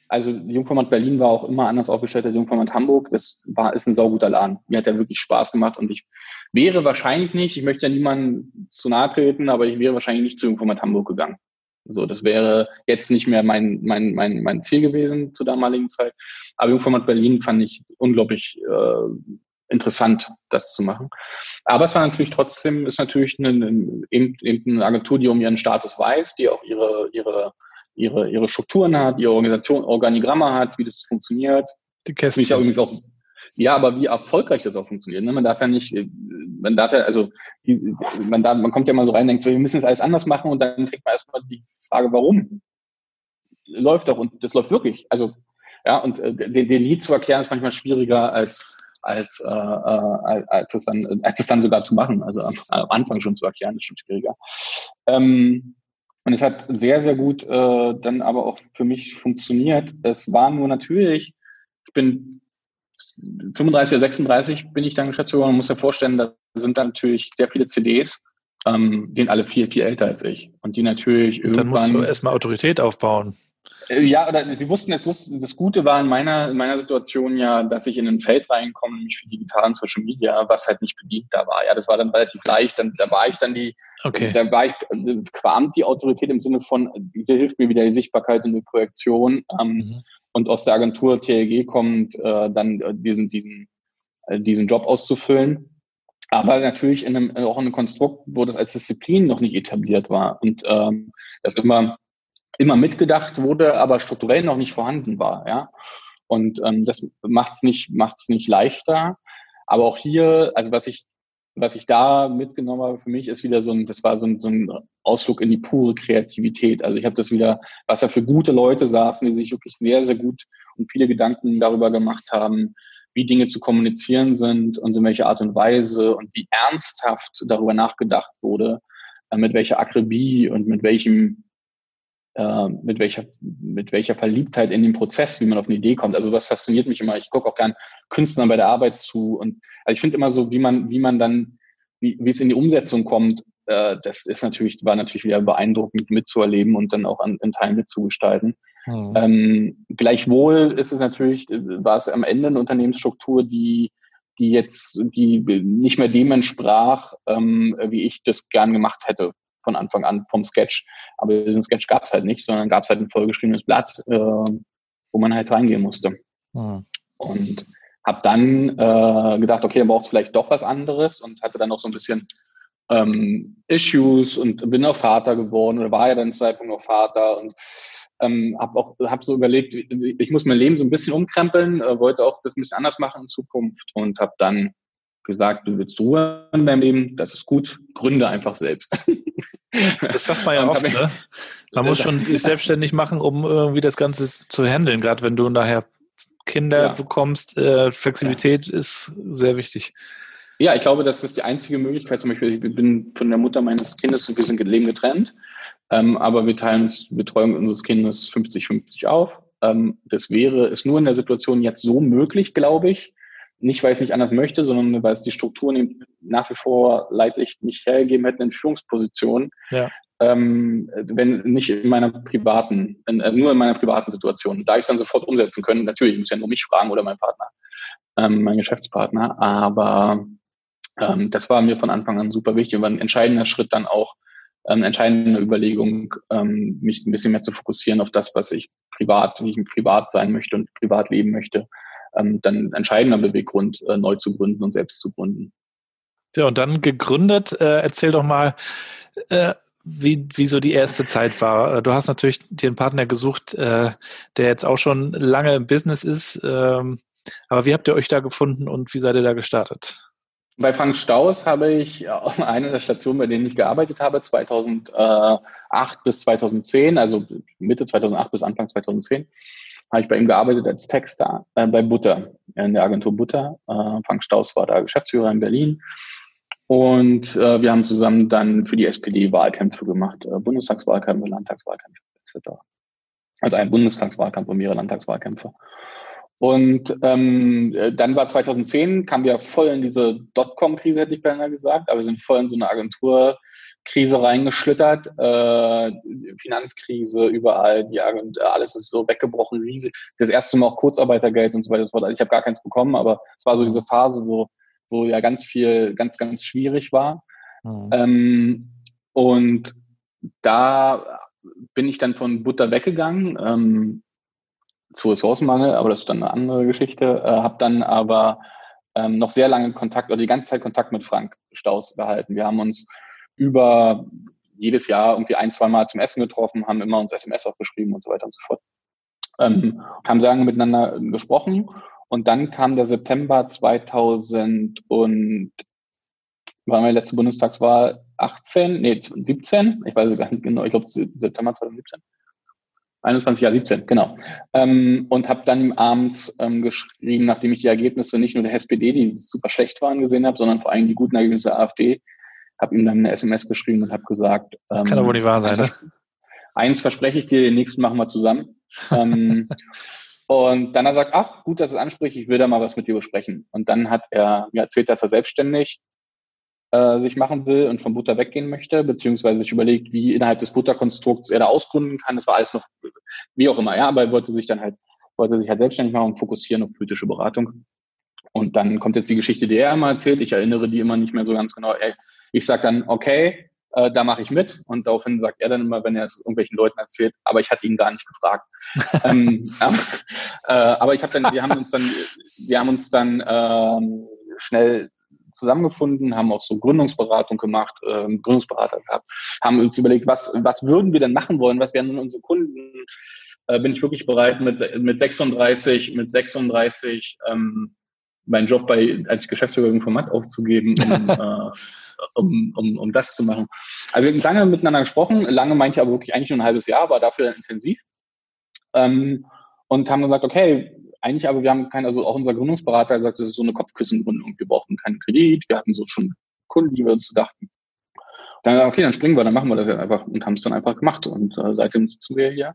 also Jungformat Berlin war auch immer anders aufgestellt als Jungformat Hamburg. Das war, ist ein sauguter Laden. Mir hat der wirklich Spaß gemacht und ich wäre wahrscheinlich nicht, ich möchte ja niemandem zu nahe treten, aber ich wäre wahrscheinlich nicht zu Jungformat Hamburg gegangen. So, das wäre jetzt nicht mehr mein, mein, mein, mein Ziel gewesen zur damaligen Zeit. Aber Jungformat Berlin fand ich unglaublich äh, interessant, das zu machen. Aber es war natürlich trotzdem, ist natürlich eine, eine, eben, eine Agentur, die um ihren Status weiß, die auch ihre, ihre, ihre, ihre Strukturen hat, ihre Organisation, Organigramme hat, wie das funktioniert. Die Kästchen. Ja, übrigens auch, ja, aber wie erfolgreich das auch funktioniert. Ne? Man darf ja nicht, man darf ja, also man, darf, man kommt ja mal so rein und denkt so, wir müssen es alles anders machen und dann kriegt man erstmal die Frage, warum? Läuft doch und das läuft wirklich. Also ja, und äh, den, den Lied zu erklären ist manchmal schwieriger als als, äh, äh, als, es dann, als es dann sogar zu machen. Also am, am Anfang schon zu erklären, ist schon schwieriger. Ähm, und es hat sehr, sehr gut äh, dann aber auch für mich funktioniert. Es war nur natürlich, ich bin 35 oder 36 bin ich dann Geschäftsführer. Man muss ja vorstellen, da sind dann natürlich sehr viele CDs ähm, die sind alle viel, viel älter als ich. Und die natürlich und irgendwann. Dann musst du erstmal Autorität aufbauen. Äh, ja, oder sie wussten, es wussten, das Gute war in meiner, in meiner Situation ja, dass ich in ein Feld reinkomme, nämlich für digitalen Social Media, was halt nicht bedient da war. Ja, das war dann relativ leicht. Dann, da war ich dann die, okay. da war ich quamt die Autorität im Sinne von, hier hilft mir wieder die Sichtbarkeit und die Projektion. Ähm, mhm. Und aus der Agentur TLG kommt, äh, dann äh, diesen, diesen, äh, diesen Job auszufüllen. Aber natürlich in einem, auch in einem Konstrukt, wo das als Disziplin noch nicht etabliert war und ähm, das immer immer mitgedacht wurde, aber strukturell noch nicht vorhanden war. Ja? Und ähm, das macht es nicht, macht's nicht leichter. Aber auch hier, also was ich, was ich da mitgenommen habe für mich, ist wieder so ein, das war so ein, so ein Ausflug in die pure Kreativität. Also ich habe das wieder, was da für gute Leute saßen, die sich wirklich sehr, sehr gut und viele Gedanken darüber gemacht haben, wie Dinge zu kommunizieren sind und in welcher Art und Weise und wie ernsthaft darüber nachgedacht wurde, äh, mit welcher Akribie und mit welchem äh, mit welcher, mit welcher Verliebtheit in den Prozess, wie man auf eine Idee kommt. Also was fasziniert mich immer. Ich gucke auch gern Künstlern bei der Arbeit zu und also ich finde immer so, wie man, wie man dann, wie, wie es in die Umsetzung kommt, äh, das ist natürlich, war natürlich wieder beeindruckend mitzuerleben und dann auch an, in Teilen mitzugestalten. Mhm. Ähm, gleichwohl ist es natürlich, war es am Ende eine Unternehmensstruktur, die die jetzt, die nicht mehr dem entsprach, ähm, wie ich das gern gemacht hätte von Anfang an vom Sketch. Aber diesen Sketch gab es halt nicht, sondern gab es halt ein vollgeschriebenes Blatt, äh, wo man halt reingehen musste. Mhm. Und habe dann äh, gedacht, okay, dann braucht es vielleicht doch was anderes und hatte dann noch so ein bisschen ähm, Issues und bin auch Vater geworden oder war ja dann zu Zeitpunkt noch Vater und ähm, habe auch hab so überlegt, ich muss mein Leben so ein bisschen umkrempeln, äh, wollte auch das ein bisschen anders machen in Zukunft und habe dann gesagt, du willst Ruhe in deinem Leben, das ist gut, gründe einfach selbst. *laughs* Das sagt man ja *laughs* oft, ne? Man muss schon sich selbstständig machen, um irgendwie das Ganze zu handeln, gerade wenn du nachher Kinder ja. bekommst. Äh, Flexibilität ja. ist sehr wichtig. Ja, ich glaube, das ist die einzige Möglichkeit. Zum Beispiel, ich bin von der Mutter meines Kindes, wir sind Leben getrennt, ähm, aber wir teilen uns die Betreuung unseres Kindes 50-50 auf. Ähm, das wäre, ist nur in der Situation jetzt so möglich, glaube ich, nicht, weil ich es nicht anders möchte, sondern weil es die Strukturen nach wie vor leidlich nicht hergegeben hätten in Führungspositionen. Ja. Ähm, wenn nicht in meiner privaten, in, äh, nur in meiner privaten Situation. Da ich es dann sofort umsetzen können, natürlich, ich muss ja nur mich fragen oder mein Partner, ähm, mein Geschäftspartner, aber ähm, das war mir von Anfang an super wichtig und war ein entscheidender Schritt dann auch, ähm, entscheidende Überlegung, ähm, mich ein bisschen mehr zu fokussieren auf das, was ich privat, wie ich privat sein möchte und privat leben möchte ähm, dann entscheidender Beweggrund, äh, neu zu gründen und selbst zu gründen. Ja, und dann gegründet, äh, erzähl doch mal, äh, wie, wie so die erste Zeit war. Äh, du hast natürlich dir einen Partner gesucht, äh, der jetzt auch schon lange im Business ist. Ähm, aber wie habt ihr euch da gefunden und wie seid ihr da gestartet? Bei Frank Staus habe ich eine der Stationen, bei denen ich gearbeitet habe, 2008 bis 2010, also Mitte 2008 bis Anfang 2010 habe ich bei ihm gearbeitet als Texter äh, bei Butter, in der Agentur Butter. Äh, Frank Staus war da Geschäftsführer in Berlin. Und äh, wir haben zusammen dann für die SPD Wahlkämpfe gemacht, äh, Bundestagswahlkämpfe, Landtagswahlkämpfe etc. Also ein Bundestagswahlkampf und mehrere Landtagswahlkämpfe. Und ähm, dann war 2010, kamen wir voll in diese Dotcom-Krise, hätte ich beinahe gesagt, aber wir sind voll in so eine Agentur, Krise reingeschlittert, äh, Finanzkrise überall, die alles ist so weggebrochen, riesig. Das erste Mal auch Kurzarbeitergeld und so weiter. Also ich habe gar keins bekommen, aber es war so diese Phase, wo, wo ja ganz viel, ganz, ganz schwierig war. Mhm. Ähm, und da bin ich dann von Butter weggegangen ähm, zu Ressourcenmangel, aber das ist dann eine andere Geschichte. Äh, habe dann aber ähm, noch sehr lange Kontakt oder die ganze Zeit Kontakt mit Frank Staus gehalten. Wir haben uns über jedes Jahr irgendwie ein, zwei Mal zum Essen getroffen, haben immer uns SMS aufgeschrieben und so weiter und so fort. Ähm, haben lange miteinander gesprochen und dann kam der September 2000 und war meine letzte Bundestagswahl 18, nee, 17, ich weiß gar nicht genau, ich glaube September 2017. 21, ja, 17, genau. Ähm, und habe dann abends ähm, geschrieben, nachdem ich die Ergebnisse nicht nur der SPD, die super schlecht waren, gesehen habe, sondern vor allem die guten Ergebnisse der AfD, habe ihm dann eine SMS geschrieben und habe gesagt, das ähm, kann doch wohl nicht wahr sein, eins, ne? Eins verspreche ich dir, den nächsten machen wir zusammen. ähm, *laughs* und dann hat er gesagt, ach, gut, dass es anspricht, ich will da mal was mit dir besprechen. Und dann hat er mir erzählt, dass er selbstständig äh, sich machen will und vom Butter weggehen möchte, beziehungsweise sich überlegt, wie innerhalb des Butterkonstrukts er da ausgründen kann. Das war alles noch, wie auch immer, ja, aber er wollte sich dann halt, wollte sich halt selbstständig machen und fokussieren auf politische Beratung. Und dann kommt jetzt die Geschichte, die er immer erzählt. Ich erinnere die immer nicht mehr so ganz genau. Ey, ich sag dann, okay, äh, da mache ich mit. Und daraufhin sagt er dann immer, wenn er es irgendwelchen Leuten erzählt, aber ich hatte ihn gar nicht gefragt. *laughs* ähm, äh, aber ich habe dann, wir haben uns dann, wir haben uns dann ähm, schnell zusammengefunden, haben auch so Gründungsberatung gemacht, ähm, Gründungsberater gehabt, haben uns überlegt, was, was würden wir denn machen wollen, was wären unsere Kunden, äh, bin ich wirklich bereit mit, mit 36, mit 36 ähm, meinen Job bei, als Geschäftsführer im Format aufzugeben, um, *laughs* äh, um, um, um das zu machen. Also wir haben lange miteinander gesprochen, lange meinte ich aber wirklich eigentlich nur ein halbes Jahr, war dafür intensiv. Ähm, und haben gesagt, okay, eigentlich aber wir haben keinen, also auch unser Gründungsberater hat gesagt, das ist so eine Kopfkissengründung. Wir brauchen keinen Kredit, wir hatten so schon Kunden, die wir uns dachten. Dann, okay, dann springen wir, dann machen wir das einfach und haben es dann einfach gemacht. Und äh, seitdem sitzen wir hier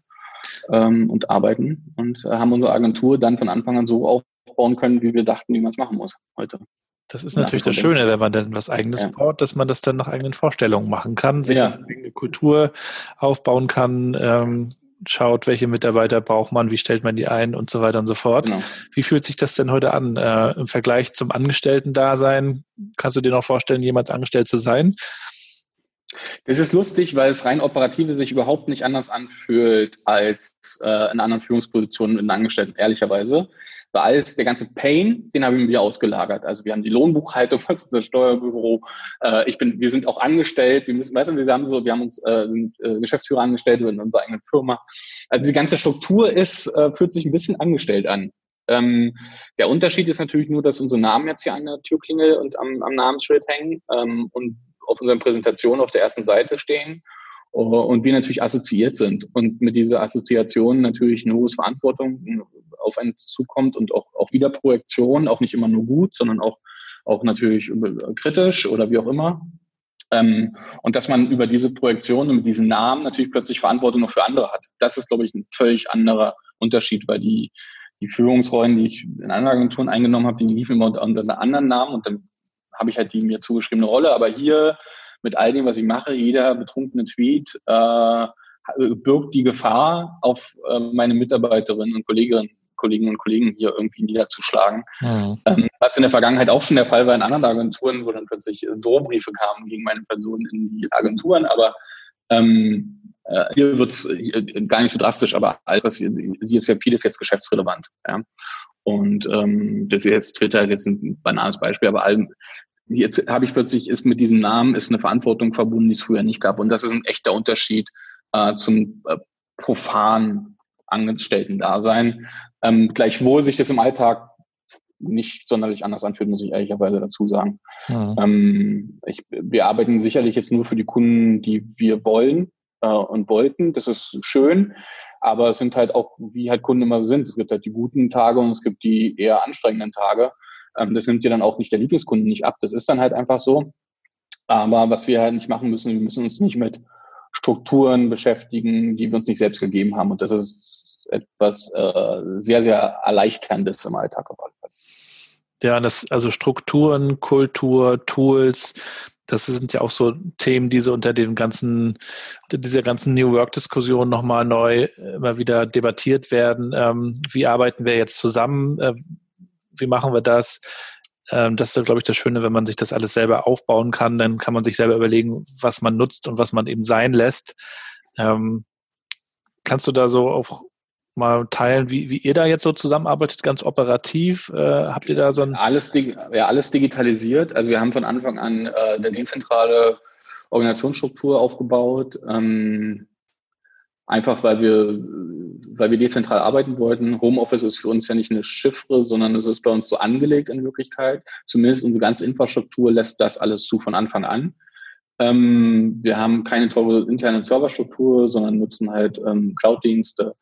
ähm, und arbeiten und äh, haben unsere Agentur dann von Anfang an so aufbauen können, wie wir dachten, wie man es machen muss heute. Das ist natürlich das Schöne, wenn man dann was Eigenes ja. baut, dass man das dann nach eigenen Vorstellungen machen kann, sich ja. eine eigene Kultur aufbauen kann, ähm, schaut, welche Mitarbeiter braucht man, wie stellt man die ein und so weiter und so fort. Genau. Wie fühlt sich das denn heute an äh, im Vergleich zum Angestellten-Dasein? Kannst du dir noch vorstellen, jemals angestellt zu sein? Das ist lustig, weil es rein operative sich überhaupt nicht anders anfühlt als äh, in anderen Führungspositionen in Angestellten, ehrlicherweise war alles, der ganze Pain, den haben wir ausgelagert. Also wir haben die Lohnbuchhaltung von unser Steuerbüro. Äh, ich bin, wir sind auch angestellt. Wir müssen, weißt du, wir haben so, wir haben uns äh, sind, äh, Geschäftsführer angestellt in unserer eigenen Firma. Also die ganze Struktur ist, äh, fühlt sich ein bisschen angestellt an. Ähm, der Unterschied ist natürlich nur, dass unsere Namen jetzt hier an der Türklingel und am, am Namensschild hängen ähm, und auf unseren Präsentationen auf der ersten Seite stehen und wir natürlich assoziiert sind und mit dieser Assoziation natürlich eine hohe Verantwortung auf einen zukommt und auch, auch wieder Projektion, auch nicht immer nur gut, sondern auch, auch natürlich kritisch oder wie auch immer. Ähm, und dass man über diese Projektion und mit diesen Namen natürlich plötzlich Verantwortung noch für andere hat. Das ist, glaube ich, ein völlig anderer Unterschied, weil die, die Führungsrollen, die ich in anderen Agenturen eingenommen habe, die liefen immer unter, unter anderen Namen und dann habe ich halt die mir zugeschriebene Rolle. Aber hier mit all dem, was ich mache, jeder betrunkene Tweet äh, birgt die Gefahr, auf äh, meine Mitarbeiterinnen und Kolleginnen, Kolleginnen und Kollegen hier irgendwie niederzuschlagen. Mhm. Ähm, was in der Vergangenheit auch schon der Fall war in anderen Agenturen, wo dann plötzlich äh, Drohbriefe kamen gegen meine Person in die Agenturen, aber ähm, äh, hier wird es äh, gar nicht so drastisch, aber alles, was hier, hier ist ja vieles jetzt geschäftsrelevant. Ja? Und ähm, das ist jetzt Twitter ist jetzt ein banales Beispiel, aber allem, jetzt habe ich plötzlich, ist mit diesem Namen ist eine Verantwortung verbunden, die es früher nicht gab. Und das ist ein echter Unterschied äh, zum äh, profanen Angestellten-Dasein. Ähm, gleichwohl sich das im Alltag nicht sonderlich anders anfühlt, muss ich ehrlicherweise dazu sagen. Ja. Ähm, ich, wir arbeiten sicherlich jetzt nur für die Kunden, die wir wollen äh, und wollten. Das ist schön. Aber es sind halt auch, wie halt Kunden immer sind. Es gibt halt die guten Tage und es gibt die eher anstrengenden Tage. Ähm, das nimmt dir dann auch nicht der Lieblingskunden nicht ab. Das ist dann halt einfach so. Aber was wir halt nicht machen müssen, wir müssen uns nicht mit Strukturen beschäftigen, die wir uns nicht selbst gegeben haben. Und das ist etwas äh, sehr, sehr Erleichterndes im Alltag auf. Ja, das, also Strukturen, Kultur, Tools, das sind ja auch so Themen, die so unter den ganzen, dieser ganzen New Work-Diskussion nochmal neu immer wieder debattiert werden. Ähm, wie arbeiten wir jetzt zusammen? Äh, wie machen wir das? Ähm, das ist, glaube ich, das Schöne, wenn man sich das alles selber aufbauen kann, dann kann man sich selber überlegen, was man nutzt und was man eben sein lässt. Ähm, kannst du da so auch mal teilen, wie, wie ihr da jetzt so zusammenarbeitet, ganz operativ? Äh, habt ihr da so ein... Alles, ja, alles digitalisiert. Also wir haben von Anfang an äh, eine dezentrale Organisationsstruktur aufgebaut. Ähm, einfach weil wir, weil wir dezentral arbeiten wollten. Homeoffice ist für uns ja nicht eine Chiffre, sondern es ist bei uns so angelegt in Wirklichkeit. Zumindest unsere ganze Infrastruktur lässt das alles zu von Anfang an. Ähm, wir haben keine teure interne Serverstruktur, sondern nutzen halt ähm, Cloud-Dienste.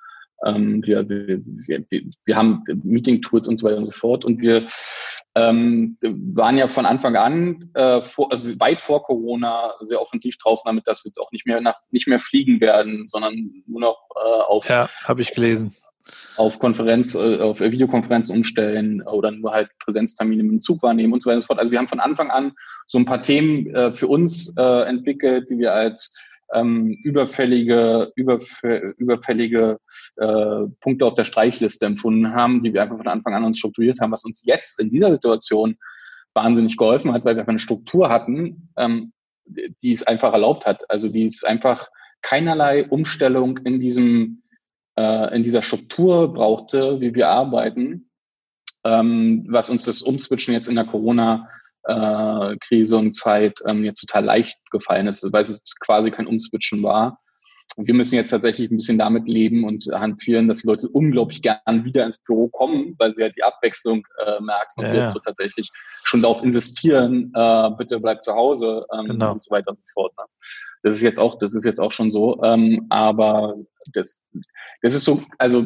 Ähm, wir, wir, wir, wir haben Meeting-Tools und so weiter und so fort. Und wir ähm, waren ja von Anfang an, äh, vor, also weit vor Corona, sehr offensiv draußen damit, dass wir auch nicht mehr nach, nicht mehr fliegen werden, sondern nur noch äh, auf ja, habe ich gelesen auf Konferenz, äh, auf Videokonferenzen umstellen oder nur halt Präsenztermine mit dem Zug wahrnehmen und so weiter und so fort. Also wir haben von Anfang an so ein paar Themen äh, für uns äh, entwickelt, die wir als ähm, überfällige, überf überfällige äh, Punkte auf der Streichliste empfunden haben, die wir einfach von Anfang an uns strukturiert haben, was uns jetzt in dieser Situation wahnsinnig geholfen hat, weil wir einfach eine Struktur hatten, ähm, die es einfach erlaubt hat. Also die es einfach keinerlei Umstellung in diesem äh, in dieser Struktur brauchte, wie wir arbeiten, ähm, was uns das Umswitchen jetzt in der Corona äh, Krise und Zeit ähm, jetzt total leicht gefallen ist, weil es quasi kein Umswitchen war. Und wir müssen jetzt tatsächlich ein bisschen damit leben und hantieren, dass die Leute unglaublich gern wieder ins Büro kommen, weil sie halt die Abwechslung äh, merken und ja, jetzt so tatsächlich schon darauf insistieren, äh, bitte bleib zu Hause ähm, genau. und so weiter und so fort. Ne? Das ist jetzt auch, das ist jetzt auch schon so. Ähm, aber das, das ist so, also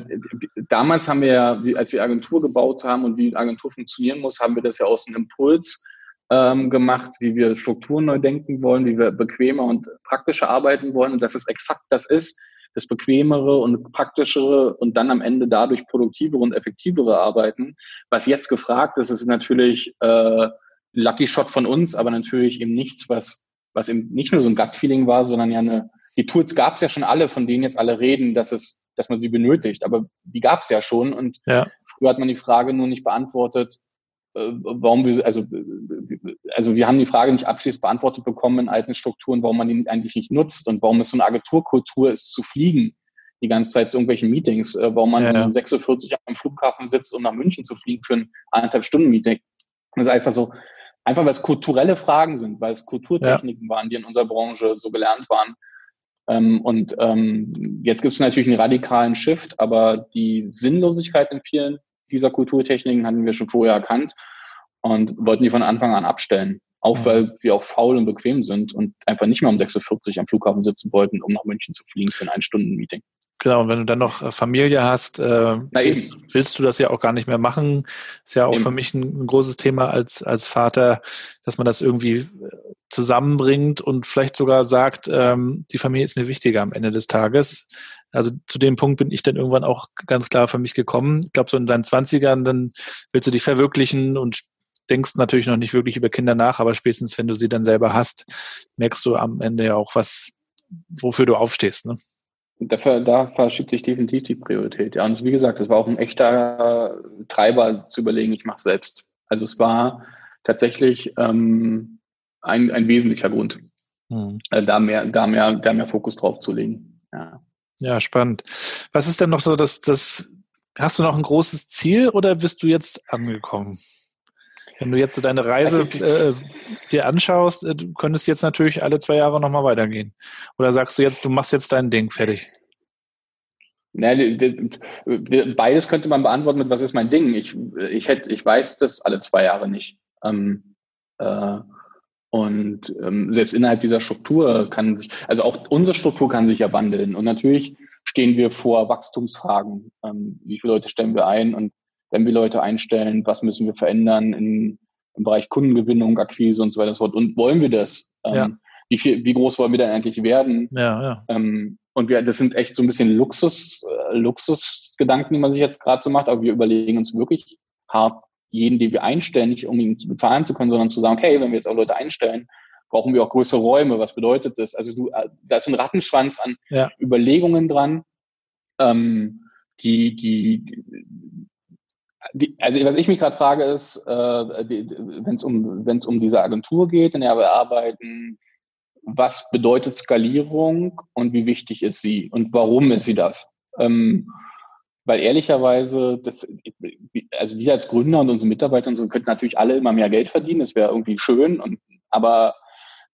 damals haben wir ja, als wir Agentur gebaut haben und wie Agentur funktionieren muss, haben wir das ja aus einem Impuls ähm, gemacht, wie wir Strukturen neu denken wollen, wie wir bequemer und praktischer arbeiten wollen und dass es exakt das ist, das bequemere und praktischere und dann am Ende dadurch produktivere und effektivere Arbeiten. Was jetzt gefragt ist, ist natürlich äh, Lucky Shot von uns, aber natürlich eben nichts, was was eben nicht nur so ein Gut-Feeling war, sondern ja eine, die Tools gab es ja schon alle, von denen jetzt alle reden, dass es, dass man sie benötigt, aber die gab es ja schon und ja. früher hat man die Frage nur nicht beantwortet, warum wir, also, also wir haben die Frage nicht abschließend beantwortet bekommen in alten Strukturen, warum man die eigentlich nicht nutzt und warum es so eine Agenturkultur ist, zu fliegen die ganze Zeit zu irgendwelchen Meetings, äh, warum man ja, ja. um 46 am Flughafen sitzt, um nach München zu fliegen für ein eineinhalb Stunden Meeting. Das ist einfach so, Einfach weil es kulturelle Fragen sind, weil es Kulturtechniken ja. waren, die in unserer Branche so gelernt waren. Ähm, und ähm, jetzt gibt es natürlich einen radikalen Shift, aber die Sinnlosigkeit in vielen dieser Kulturtechniken hatten wir schon vorher erkannt und wollten die von Anfang an abstellen. Auch weil wir auch faul und bequem sind und einfach nicht mehr um 46 am Flughafen sitzen wollten, um nach München zu fliegen für ein Ein-Stunden-Meeting. Genau, und wenn du dann noch äh, Familie hast, äh, willst, willst, du das ja auch gar nicht mehr machen. Ist ja auch eben. für mich ein, ein, großes Thema als, als Vater, dass man das irgendwie zusammenbringt und vielleicht sogar sagt, ähm, die Familie ist mir wichtiger am Ende des Tages. Also zu dem Punkt bin ich dann irgendwann auch ganz klar für mich gekommen. Ich glaube, so in deinen Zwanzigern, dann willst du dich verwirklichen und denkst natürlich noch nicht wirklich über Kinder nach, aber spätestens, wenn du sie dann selber hast, merkst du am Ende ja auch was, wofür du aufstehst. Ne? Da, da verschiebt sich definitiv die Priorität. Ja, und wie gesagt, es war auch ein echter Treiber zu überlegen, ich mache selbst. Also es war tatsächlich ähm, ein, ein wesentlicher Grund, hm. äh, da mehr, da mehr, da mehr Fokus drauf zu legen. Ja. ja, spannend. Was ist denn noch so, dass das, hast du noch ein großes Ziel oder bist du jetzt angekommen? Wenn du jetzt so deine Reise äh, dir anschaust, äh, du könntest jetzt natürlich alle zwei Jahre nochmal weitergehen. Oder sagst du jetzt, du machst jetzt dein Ding fertig? Beides könnte man beantworten mit, was ist mein Ding? Ich, ich, hätte, ich weiß das alle zwei Jahre nicht. Ähm, äh, und ähm, selbst innerhalb dieser Struktur kann sich, also auch unsere Struktur kann sich ja wandeln. Und natürlich stehen wir vor Wachstumsfragen. Ähm, wie viele Leute stellen wir ein und wenn wir Leute einstellen, was müssen wir verändern in, im Bereich Kundengewinnung, Akquise und so weiter und Und wollen wir das? Ähm, ja. wie, viel, wie groß wollen wir denn eigentlich werden? Ja, ja. Ähm, und wir, das sind echt so ein bisschen Luxus, äh, Luxusgedanken, die man sich jetzt gerade so macht, aber wir überlegen uns wirklich hart, jeden, den wir einstellen, nicht um ihn bezahlen zu können, sondern zu sagen, okay, wenn wir jetzt auch Leute einstellen, brauchen wir auch größere Räume. Was bedeutet das? Also du, äh, da ist ein Rattenschwanz an ja. Überlegungen dran, ähm, die, die, also was ich mich gerade frage ist, äh, wenn es um, wenn es um diese Agentur geht, in der wir arbeiten, was bedeutet Skalierung und wie wichtig ist sie und warum ist sie das? Ähm, weil ehrlicherweise, das, also wir als Gründer und unsere Mitarbeiter und so könnten natürlich alle immer mehr Geld verdienen, das wäre irgendwie schön, und, aber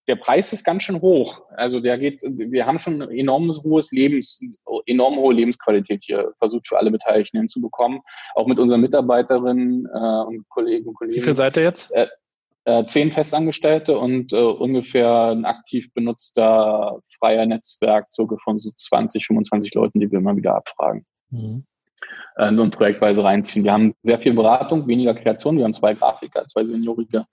der Preis ist ganz schön hoch. Also der geht, wir haben schon enormes hohes Lebens, enorm hohe Lebensqualität hier versucht für alle Beteiligten hinzubekommen. Auch mit unseren Mitarbeiterinnen äh, und Kollegen und Kollegen. Wie viel seid ihr jetzt? Äh, äh, zehn Festangestellte und äh, ungefähr ein aktiv benutzter freier Netzwerk, circa von so 20, 25 Leuten, die wir immer wieder abfragen. Mhm. Äh, und projektweise reinziehen. Wir haben sehr viel Beratung, weniger Kreation. Wir haben zwei Grafiker, zwei Seniorige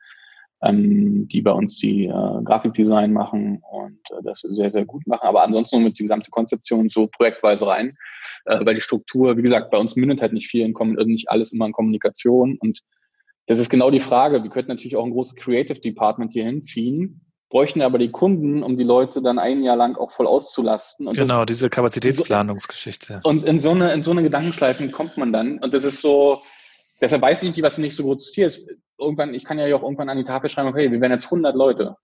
ähm, die bei uns die äh, Grafikdesign machen und äh, das sehr, sehr gut machen. Aber ansonsten mit die gesamte Konzeption so projektweise rein, äh, weil die Struktur, wie gesagt, bei uns mündet halt nicht viel in, nicht alles immer in Kommunikation und das ist genau die Frage. Wir könnten natürlich auch ein großes Creative Department hier hinziehen, bräuchten aber die Kunden, um die Leute dann ein Jahr lang auch voll auszulasten. Und genau, das, diese Kapazitätsplanungsgeschichte. Und in so eine, in so eine Gedankenschleifen kommt man dann. Und das ist so, deshalb weiß ich nicht, was nicht so großes Ziel ist. Irgendwann, ich kann ja auch irgendwann an die Tafel schreiben, okay, wir werden jetzt 100 Leute.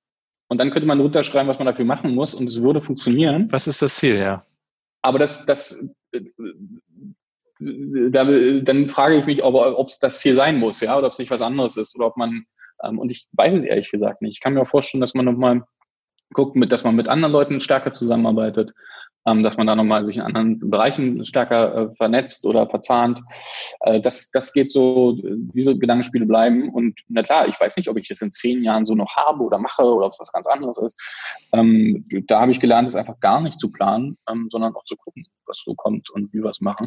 Und dann könnte man runterschreiben, was man dafür machen muss und es würde funktionieren. Was ist das Ziel, ja? Aber das, das, da, dann frage ich mich, ob es das Ziel sein muss, ja, oder ob es nicht was anderes ist, oder ob man, ähm, und ich weiß es ehrlich gesagt nicht. Ich kann mir auch vorstellen, dass man nochmal guckt, mit, dass man mit anderen Leuten stärker zusammenarbeitet, ähm, dass man da nochmal sich in anderen Bereichen stärker äh, vernetzt oder verzahnt. Äh, das, das geht so, diese Gedankenspiele bleiben. Und na klar, ich weiß nicht, ob ich das in zehn Jahren so noch habe oder mache oder ob es was ganz anderes ist. Ähm, da habe ich gelernt, es einfach gar nicht zu planen, ähm, sondern auch zu gucken, was so kommt und wie wir es machen.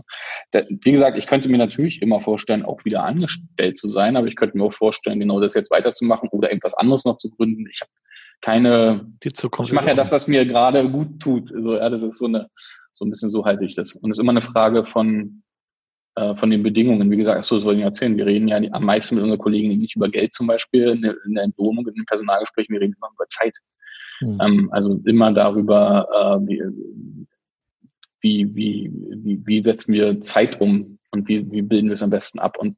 Da, wie gesagt, ich könnte mir natürlich immer vorstellen, auch wieder angestellt zu sein, aber ich könnte mir auch vorstellen, genau das jetzt weiterzumachen oder irgendwas anderes noch zu gründen. Ich habe keine. Die Zukunft. Ich mache ja das, was mir gerade gut tut. Also, ja, das ist so eine, so ein bisschen so halte ich das. Und es ist immer eine Frage von, äh, von den Bedingungen. Wie gesagt, so soll ich erzählen. Wir reden ja am meisten mit unseren Kollegen nicht über Geld zum Beispiel in der, in der Entlohnung, in den Personalgesprächen. Wir reden immer über Zeit. Mhm. Ähm, also immer darüber, äh, wie, wie, wie, wie, wie setzen wir Zeit um und wie, wie bilden wir es am besten ab. Und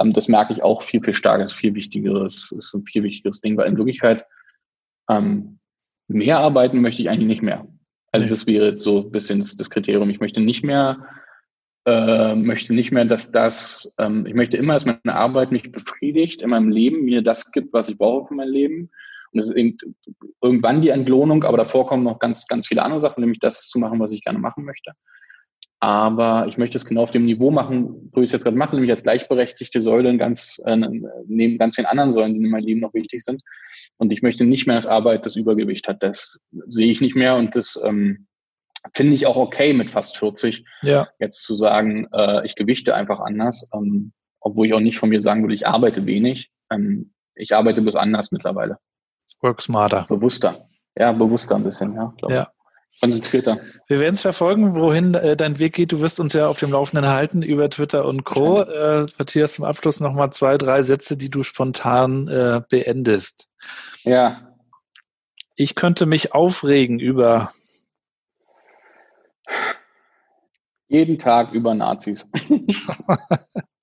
ähm, das merke ich auch viel, viel stärker. Das ist viel wichtigeres, ist ein viel wichtigeres Ding, weil in Wirklichkeit ähm, mehr arbeiten möchte ich eigentlich nicht mehr. Also das wäre jetzt so ein bisschen das, das Kriterium. Ich möchte nicht mehr, äh, möchte nicht mehr, dass das, ähm, ich möchte immer, dass meine Arbeit mich befriedigt in meinem Leben, mir das gibt, was ich brauche für mein Leben. Und es ist irgendwann die Entlohnung, aber davor kommen noch ganz, ganz viele andere Sachen, nämlich das zu machen, was ich gerne machen möchte. Aber ich möchte es genau auf dem Niveau machen, wo ich es jetzt gerade mache, nämlich als gleichberechtigte Säule ganz, äh, neben ganz vielen anderen Säulen, die in meinem Leben noch wichtig sind. Und ich möchte nicht mehr, dass Arbeit das Übergewicht hat. Das sehe ich nicht mehr und das ähm, finde ich auch okay mit fast 40. Ja. Jetzt zu sagen, äh, ich gewichte einfach anders, ähm, obwohl ich auch nicht von mir sagen würde, ich arbeite wenig. Ähm, ich arbeite bloß anders mittlerweile. Work smarter. Bewusster. Ja, bewusster ein bisschen, ja. Ja konzentrierter. Wir werden es verfolgen, wohin äh, dein Weg geht. Du wirst uns ja auf dem Laufenden halten über Twitter und Co. Äh, Matthias, zum Abschluss nochmal zwei, drei Sätze, die du spontan äh, beendest. Ja. Ich könnte mich aufregen über jeden Tag über Nazis. *laughs* *laughs*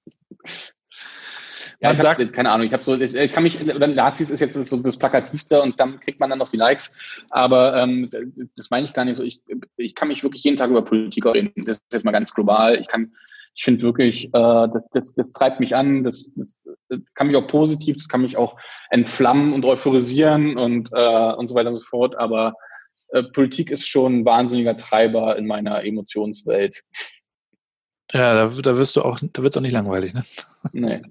Ja, ich sagt, keine Ahnung, ich habe so, ich, ich, kann mich, Nazis ist jetzt so das Plakativste und dann kriegt man dann noch die Likes, aber ähm, das meine ich gar nicht so. Ich, ich kann mich wirklich jeden Tag über Politik reden. Das ist jetzt mal ganz global. Ich kann, ich finde wirklich, äh, das, das, das treibt mich an, das, das, das kann mich auch positiv, das kann mich auch entflammen und euphorisieren und, äh, und so weiter und so fort, aber äh, Politik ist schon ein wahnsinniger Treiber in meiner Emotionswelt. Ja, da, da wirst du auch, da wird es auch nicht langweilig, ne? Nee.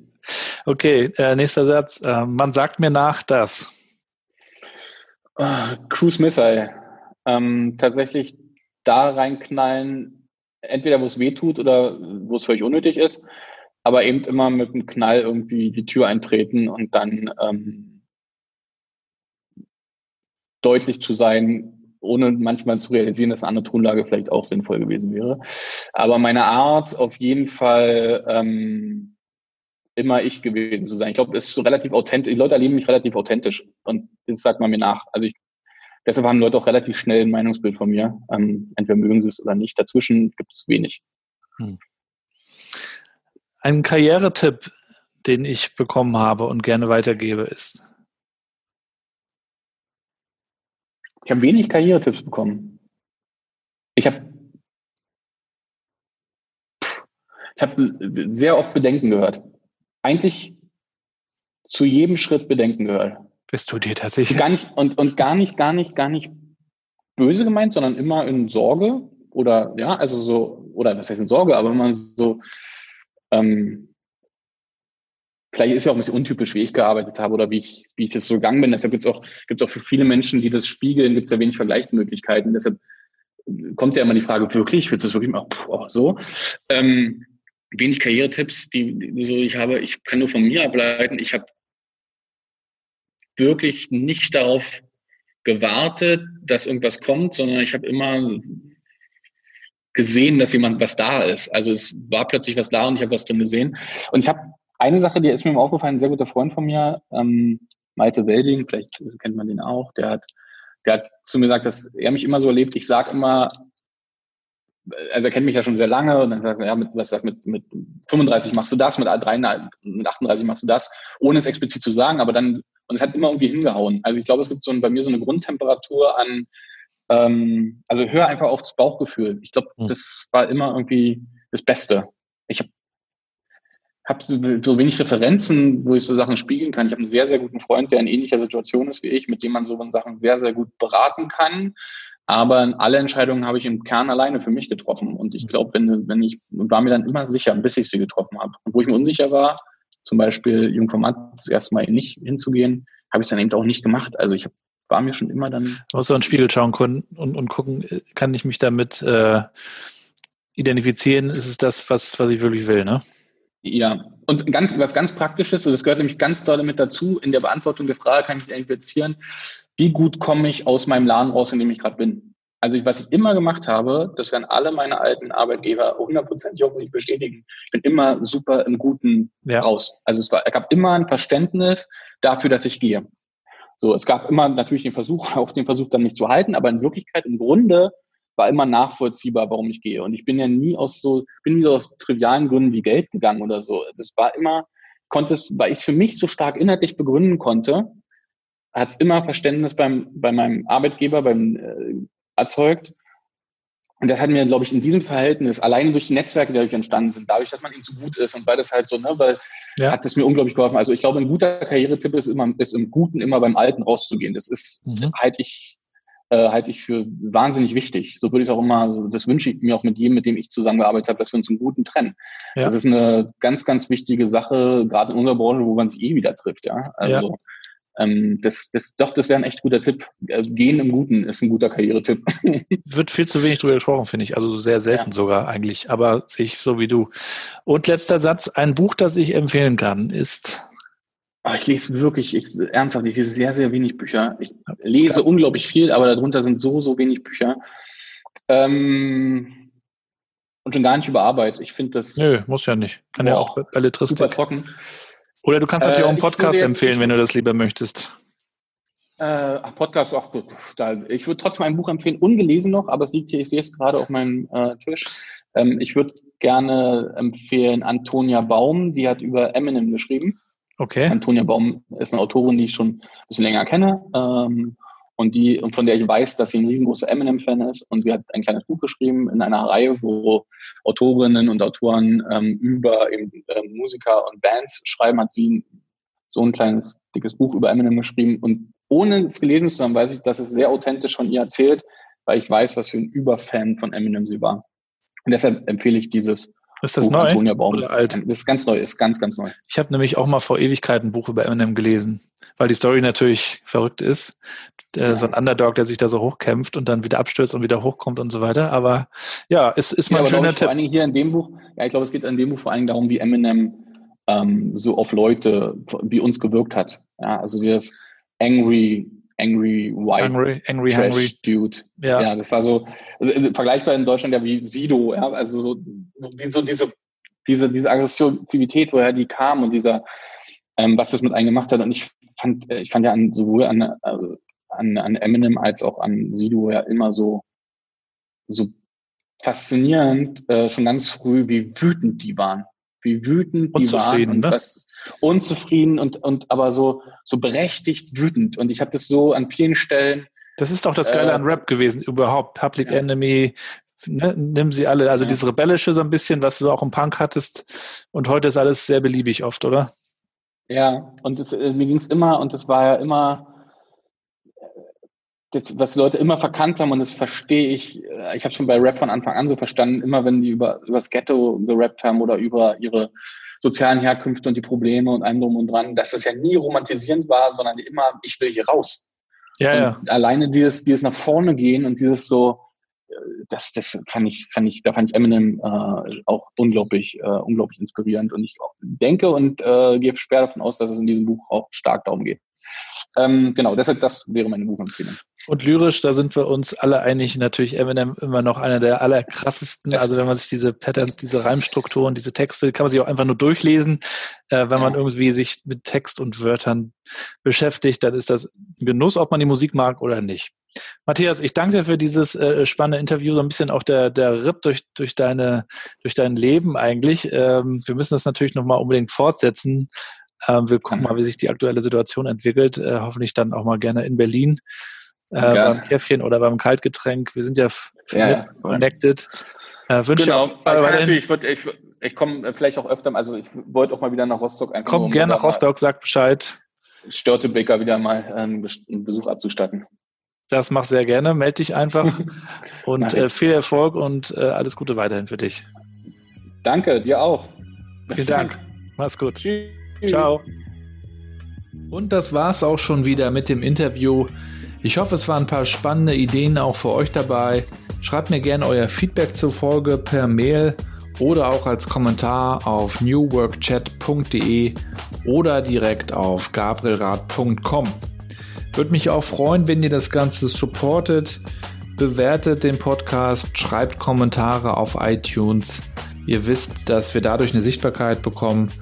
Okay, äh, nächster Satz. Äh, man sagt mir nach, dass. Uh, Cruise Missile. Ähm, tatsächlich da reinknallen, entweder wo es weh tut oder wo es völlig unnötig ist, aber eben immer mit einem Knall irgendwie die Tür eintreten und dann ähm, deutlich zu sein, ohne manchmal zu realisieren, dass eine andere Tonlage vielleicht auch sinnvoll gewesen wäre. Aber meine Art auf jeden Fall ähm, immer ich gewesen zu sein. Ich glaube, es ist so relativ authentisch. Die Leute erleben mich relativ authentisch und das sagt man mir nach. Also ich, deshalb haben Leute auch relativ schnell ein Meinungsbild von mir. Ähm, entweder mögen sie es oder nicht. Dazwischen gibt es wenig. Hm. Ein Karrieretipp, den ich bekommen habe und gerne weitergebe, ist. Ich habe wenig Karrieretipps bekommen. Ich habe ich habe sehr oft Bedenken gehört eigentlich zu jedem Schritt Bedenken gehört. Bist du dir tatsächlich? Gar nicht, und, und gar nicht, gar nicht, gar nicht böse gemeint, sondern immer in Sorge oder ja, also so, oder was heißt in Sorge, aber immer so, ähm, vielleicht ist ja auch ein bisschen untypisch, wie ich gearbeitet habe oder wie ich, wie ich das so gegangen bin. Deshalb gibt es auch, gibt's auch für viele Menschen, die das spiegeln, gibt es ja wenig Vergleichsmöglichkeiten. Deshalb kommt ja immer die Frage, wirklich, willst du das wirklich mal oh, so? Ähm, wenig Karrieretipps, die, die so ich habe. Ich kann nur von mir ableiten. Ich habe wirklich nicht darauf gewartet, dass irgendwas kommt, sondern ich habe immer gesehen, dass jemand was da ist. Also es war plötzlich was da und ich habe was drin gesehen. Und ich habe eine Sache, die ist mir aufgefallen, ein sehr guter Freund von mir, ähm, Malte Welding, vielleicht kennt man den auch, der hat, der hat zu mir gesagt, dass er mich immer so erlebt, ich sage immer, also er kennt mich ja schon sehr lange und dann sagt er, ja, mit, was sagt, mit, mit 35 machst du das, mit, 3, mit 38 machst du das, ohne es explizit zu sagen, aber dann, und es hat immer irgendwie hingehauen. Also ich glaube, es gibt so ein, bei mir so eine Grundtemperatur an, ähm, also hör einfach auf das Bauchgefühl. Ich glaube, mhm. das war immer irgendwie das Beste. Ich habe hab so, so wenig Referenzen, wo ich so Sachen spiegeln kann. Ich habe einen sehr, sehr guten Freund, der in ähnlicher Situation ist wie ich, mit dem man so Sachen sehr, sehr gut beraten kann. Aber alle Entscheidungen habe ich im Kern alleine für mich getroffen. Und ich glaube, wenn, wenn ich, war mir dann immer sicher, bis ich sie getroffen habe. Und wo ich mir unsicher war, zum Beispiel Jungformat das erste Mal nicht hinzugehen, habe ich es dann eben auch nicht gemacht. Also ich war mir schon immer dann. So in den Spiegel schauen können und, und gucken, kann ich mich damit äh, identifizieren? Ist es das, was, was ich wirklich will, ne? Ja, und ganz, was ganz Praktisches, das gehört nämlich ganz doll mit dazu, in der Beantwortung der Frage kann ich identifizieren, wie gut komme ich aus meinem Laden raus, in dem ich gerade bin. Also was ich immer gemacht habe, das werden alle meine alten Arbeitgeber hundertprozentig hoffentlich bestätigen. Ich bin immer super im Guten ja. raus. Also es, war, gab immer ein Verständnis dafür, dass ich gehe. So, es gab immer natürlich den Versuch, *laughs* auf den Versuch dann nicht zu halten, aber in Wirklichkeit im Grunde war immer nachvollziehbar, warum ich gehe. Und ich bin ja nie aus so, bin nie so aus trivialen Gründen wie Geld gegangen oder so. Das war immer, konnte es, weil ich für mich so stark inhaltlich begründen konnte, hat es immer Verständnis beim, bei meinem Arbeitgeber beim, äh, erzeugt. Und das hat mir, glaube ich, in diesem Verhältnis, allein durch die Netzwerke, die dadurch entstanden sind, dadurch, dass man ihm so gut ist und weil das halt so, ne, weil ja. hat es mir unglaublich geholfen. Also ich glaube, ein guter Karrieretipp ist immer, ist im Guten immer beim Alten rauszugehen. Das ist, mhm. halte ich, äh, halte ich für wahnsinnig wichtig. So würde ich es auch immer, so, das wünsche ich mir auch mit jedem, mit dem ich zusammengearbeitet habe, dass wir uns im Guten trennen. Ja. Das ist eine ganz, ganz wichtige Sache, gerade in unserer Branche, wo man sich eh wieder trifft, ja. Also, ja ähm, das, das, doch, das wäre ein echt guter Tipp. Äh, gehen im Guten ist ein guter Karrieretipp. *laughs* Wird viel zu wenig drüber gesprochen, finde ich. Also sehr selten ja. sogar eigentlich. Aber sehe ich so wie du. Und letzter Satz. Ein Buch, das ich empfehlen kann, ist Oh, ich lese wirklich, ich, ernsthaft, ich lese sehr, sehr wenig Bücher. Ich lese unglaublich viel, aber darunter sind so, so wenig Bücher. Ähm, und schon gar nicht über Arbeit. Ich finde das. Nö, muss ja nicht. Kann boah, ja auch Belletristik. Super trocken. Oder du kannst natürlich äh, auch einen Podcast empfehlen, wenn du das lieber möchtest. Äh, ach, Podcast, ach, da, ich würde trotzdem ein Buch empfehlen, ungelesen noch, aber es liegt hier, ich sehe es gerade auf meinem äh, Tisch. Ähm, ich würde gerne empfehlen Antonia Baum, die hat über Eminem geschrieben. Okay. Antonia Baum ist eine Autorin, die ich schon ein bisschen länger kenne. Ähm, und die, und von der ich weiß, dass sie ein riesengroßer Eminem-Fan ist. Und sie hat ein kleines Buch geschrieben in einer Reihe, wo Autorinnen und Autoren ähm, über eben, äh, Musiker und Bands schreiben, hat sie so ein kleines, dickes Buch über Eminem geschrieben. Und ohne es gelesen zu haben, weiß ich, dass es sehr authentisch von ihr erzählt, weil ich weiß, was für ein Überfan von Eminem sie war. Und deshalb empfehle ich dieses ist das Buch neu Antonia Baum. oder alt? Das ist ganz neu, ist ganz, ganz neu. Ich habe nämlich auch mal vor Ewigkeiten ein Buch über Eminem gelesen, weil die Story natürlich verrückt ist. Ja. So ein Underdog, der sich da so hochkämpft und dann wieder abstürzt und wieder hochkommt und so weiter. Aber ja, es ist mal ja, ein schöner Tipp. Vor allen Dingen hier in dem Buch, ja, ich glaube, es geht in dem Buch vor allen Dingen darum, wie Eminem ähm, so auf Leute wie uns gewirkt hat. Ja, also das Angry Angry White angry, angry, Trash hungry. Dude. Ja. ja, das war so äh, vergleichbar in Deutschland ja wie Sido, ja, also so, so, so diese, diese, diese Aggressivität, woher die kam und dieser, ähm, was das mit einem gemacht hat. Und ich fand, äh, ich fand ja an, sowohl an, also an, an Eminem als auch an Sido ja immer so, so faszinierend, äh, schon ganz früh, wie wütend die waren wie wütend die waren und ne? was unzufrieden und und aber so so berechtigt wütend und ich habe das so an vielen Stellen das ist doch das Geile äh, an Rap gewesen überhaupt Public ja. Enemy ne, nimm sie alle also ja. dieses rebellische so ein bisschen was du auch im Punk hattest und heute ist alles sehr beliebig oft oder ja und das, äh, mir ging es immer und das war ja immer das, was Leute immer verkannt haben, und das verstehe ich, äh, ich habe schon bei Rap von Anfang an so verstanden, immer wenn die über, über das Ghetto gerappt haben oder über ihre sozialen Herkünfte und die Probleme und allem drum und dran, dass das ja nie romantisierend war, sondern immer, ich will hier raus. Ja, ja. Alleine dieses, dieses nach vorne gehen und dieses so, äh, das, das fand ich, fand ich, da fand ich Eminem äh, auch unglaublich, äh, unglaublich inspirierend. Und ich denke und äh, gehe schwer davon aus, dass es in diesem Buch auch stark darum geht. Ähm, genau, deshalb das wäre meine Buchempfehlung. Und lyrisch, da sind wir uns alle einig, natürlich Eminem immer noch einer der allerkrassesten. Also wenn man sich diese Patterns, diese Reimstrukturen, diese Texte, kann man sich auch einfach nur durchlesen. Äh, wenn man irgendwie sich mit Text und Wörtern beschäftigt, dann ist das ein Genuss, ob man die Musik mag oder nicht. Matthias, ich danke dir für dieses äh, spannende Interview, so ein bisschen auch der, der Ritt durch, durch, deine, durch dein Leben eigentlich. Ähm, wir müssen das natürlich nochmal unbedingt fortsetzen. Ähm, wir gucken mal, wie sich die aktuelle Situation entwickelt. Äh, hoffentlich dann auch mal gerne in Berlin äh, beim Käffchen oder beim Kaltgetränk. Wir sind ja, ja, connected. Äh, wünsche genau. Auf, also ich, natürlich, ich, würd, ich, ich komme vielleicht auch öfter, also ich wollte auch mal wieder nach Rostock. Komm um gerne nach Rostock, sag Bescheid. Störtebeker wieder mal einen Besuch abzustatten. Das mach sehr gerne, melde dich einfach *laughs* und äh, viel Erfolg und äh, alles Gute weiterhin für dich. Danke, dir auch. Vielen Dank. Mach's gut. Tschüss. Ciao. Und das war's auch schon wieder mit dem Interview. Ich hoffe, es waren ein paar spannende Ideen auch für euch dabei. Schreibt mir gerne euer Feedback zur Folge per Mail oder auch als Kommentar auf newworkchat.de oder direkt auf gabrielrad.com. Würde mich auch freuen, wenn ihr das Ganze supportet. Bewertet den Podcast, schreibt Kommentare auf iTunes. Ihr wisst, dass wir dadurch eine Sichtbarkeit bekommen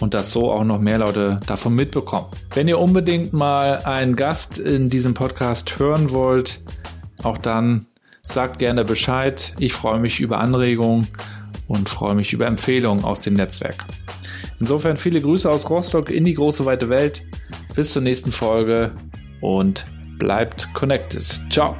und dass so auch noch mehr Leute davon mitbekommen. Wenn ihr unbedingt mal einen Gast in diesem Podcast hören wollt, auch dann sagt gerne Bescheid. Ich freue mich über Anregungen und freue mich über Empfehlungen aus dem Netzwerk. Insofern viele Grüße aus Rostock in die große weite Welt. Bis zur nächsten Folge und bleibt connected. Ciao.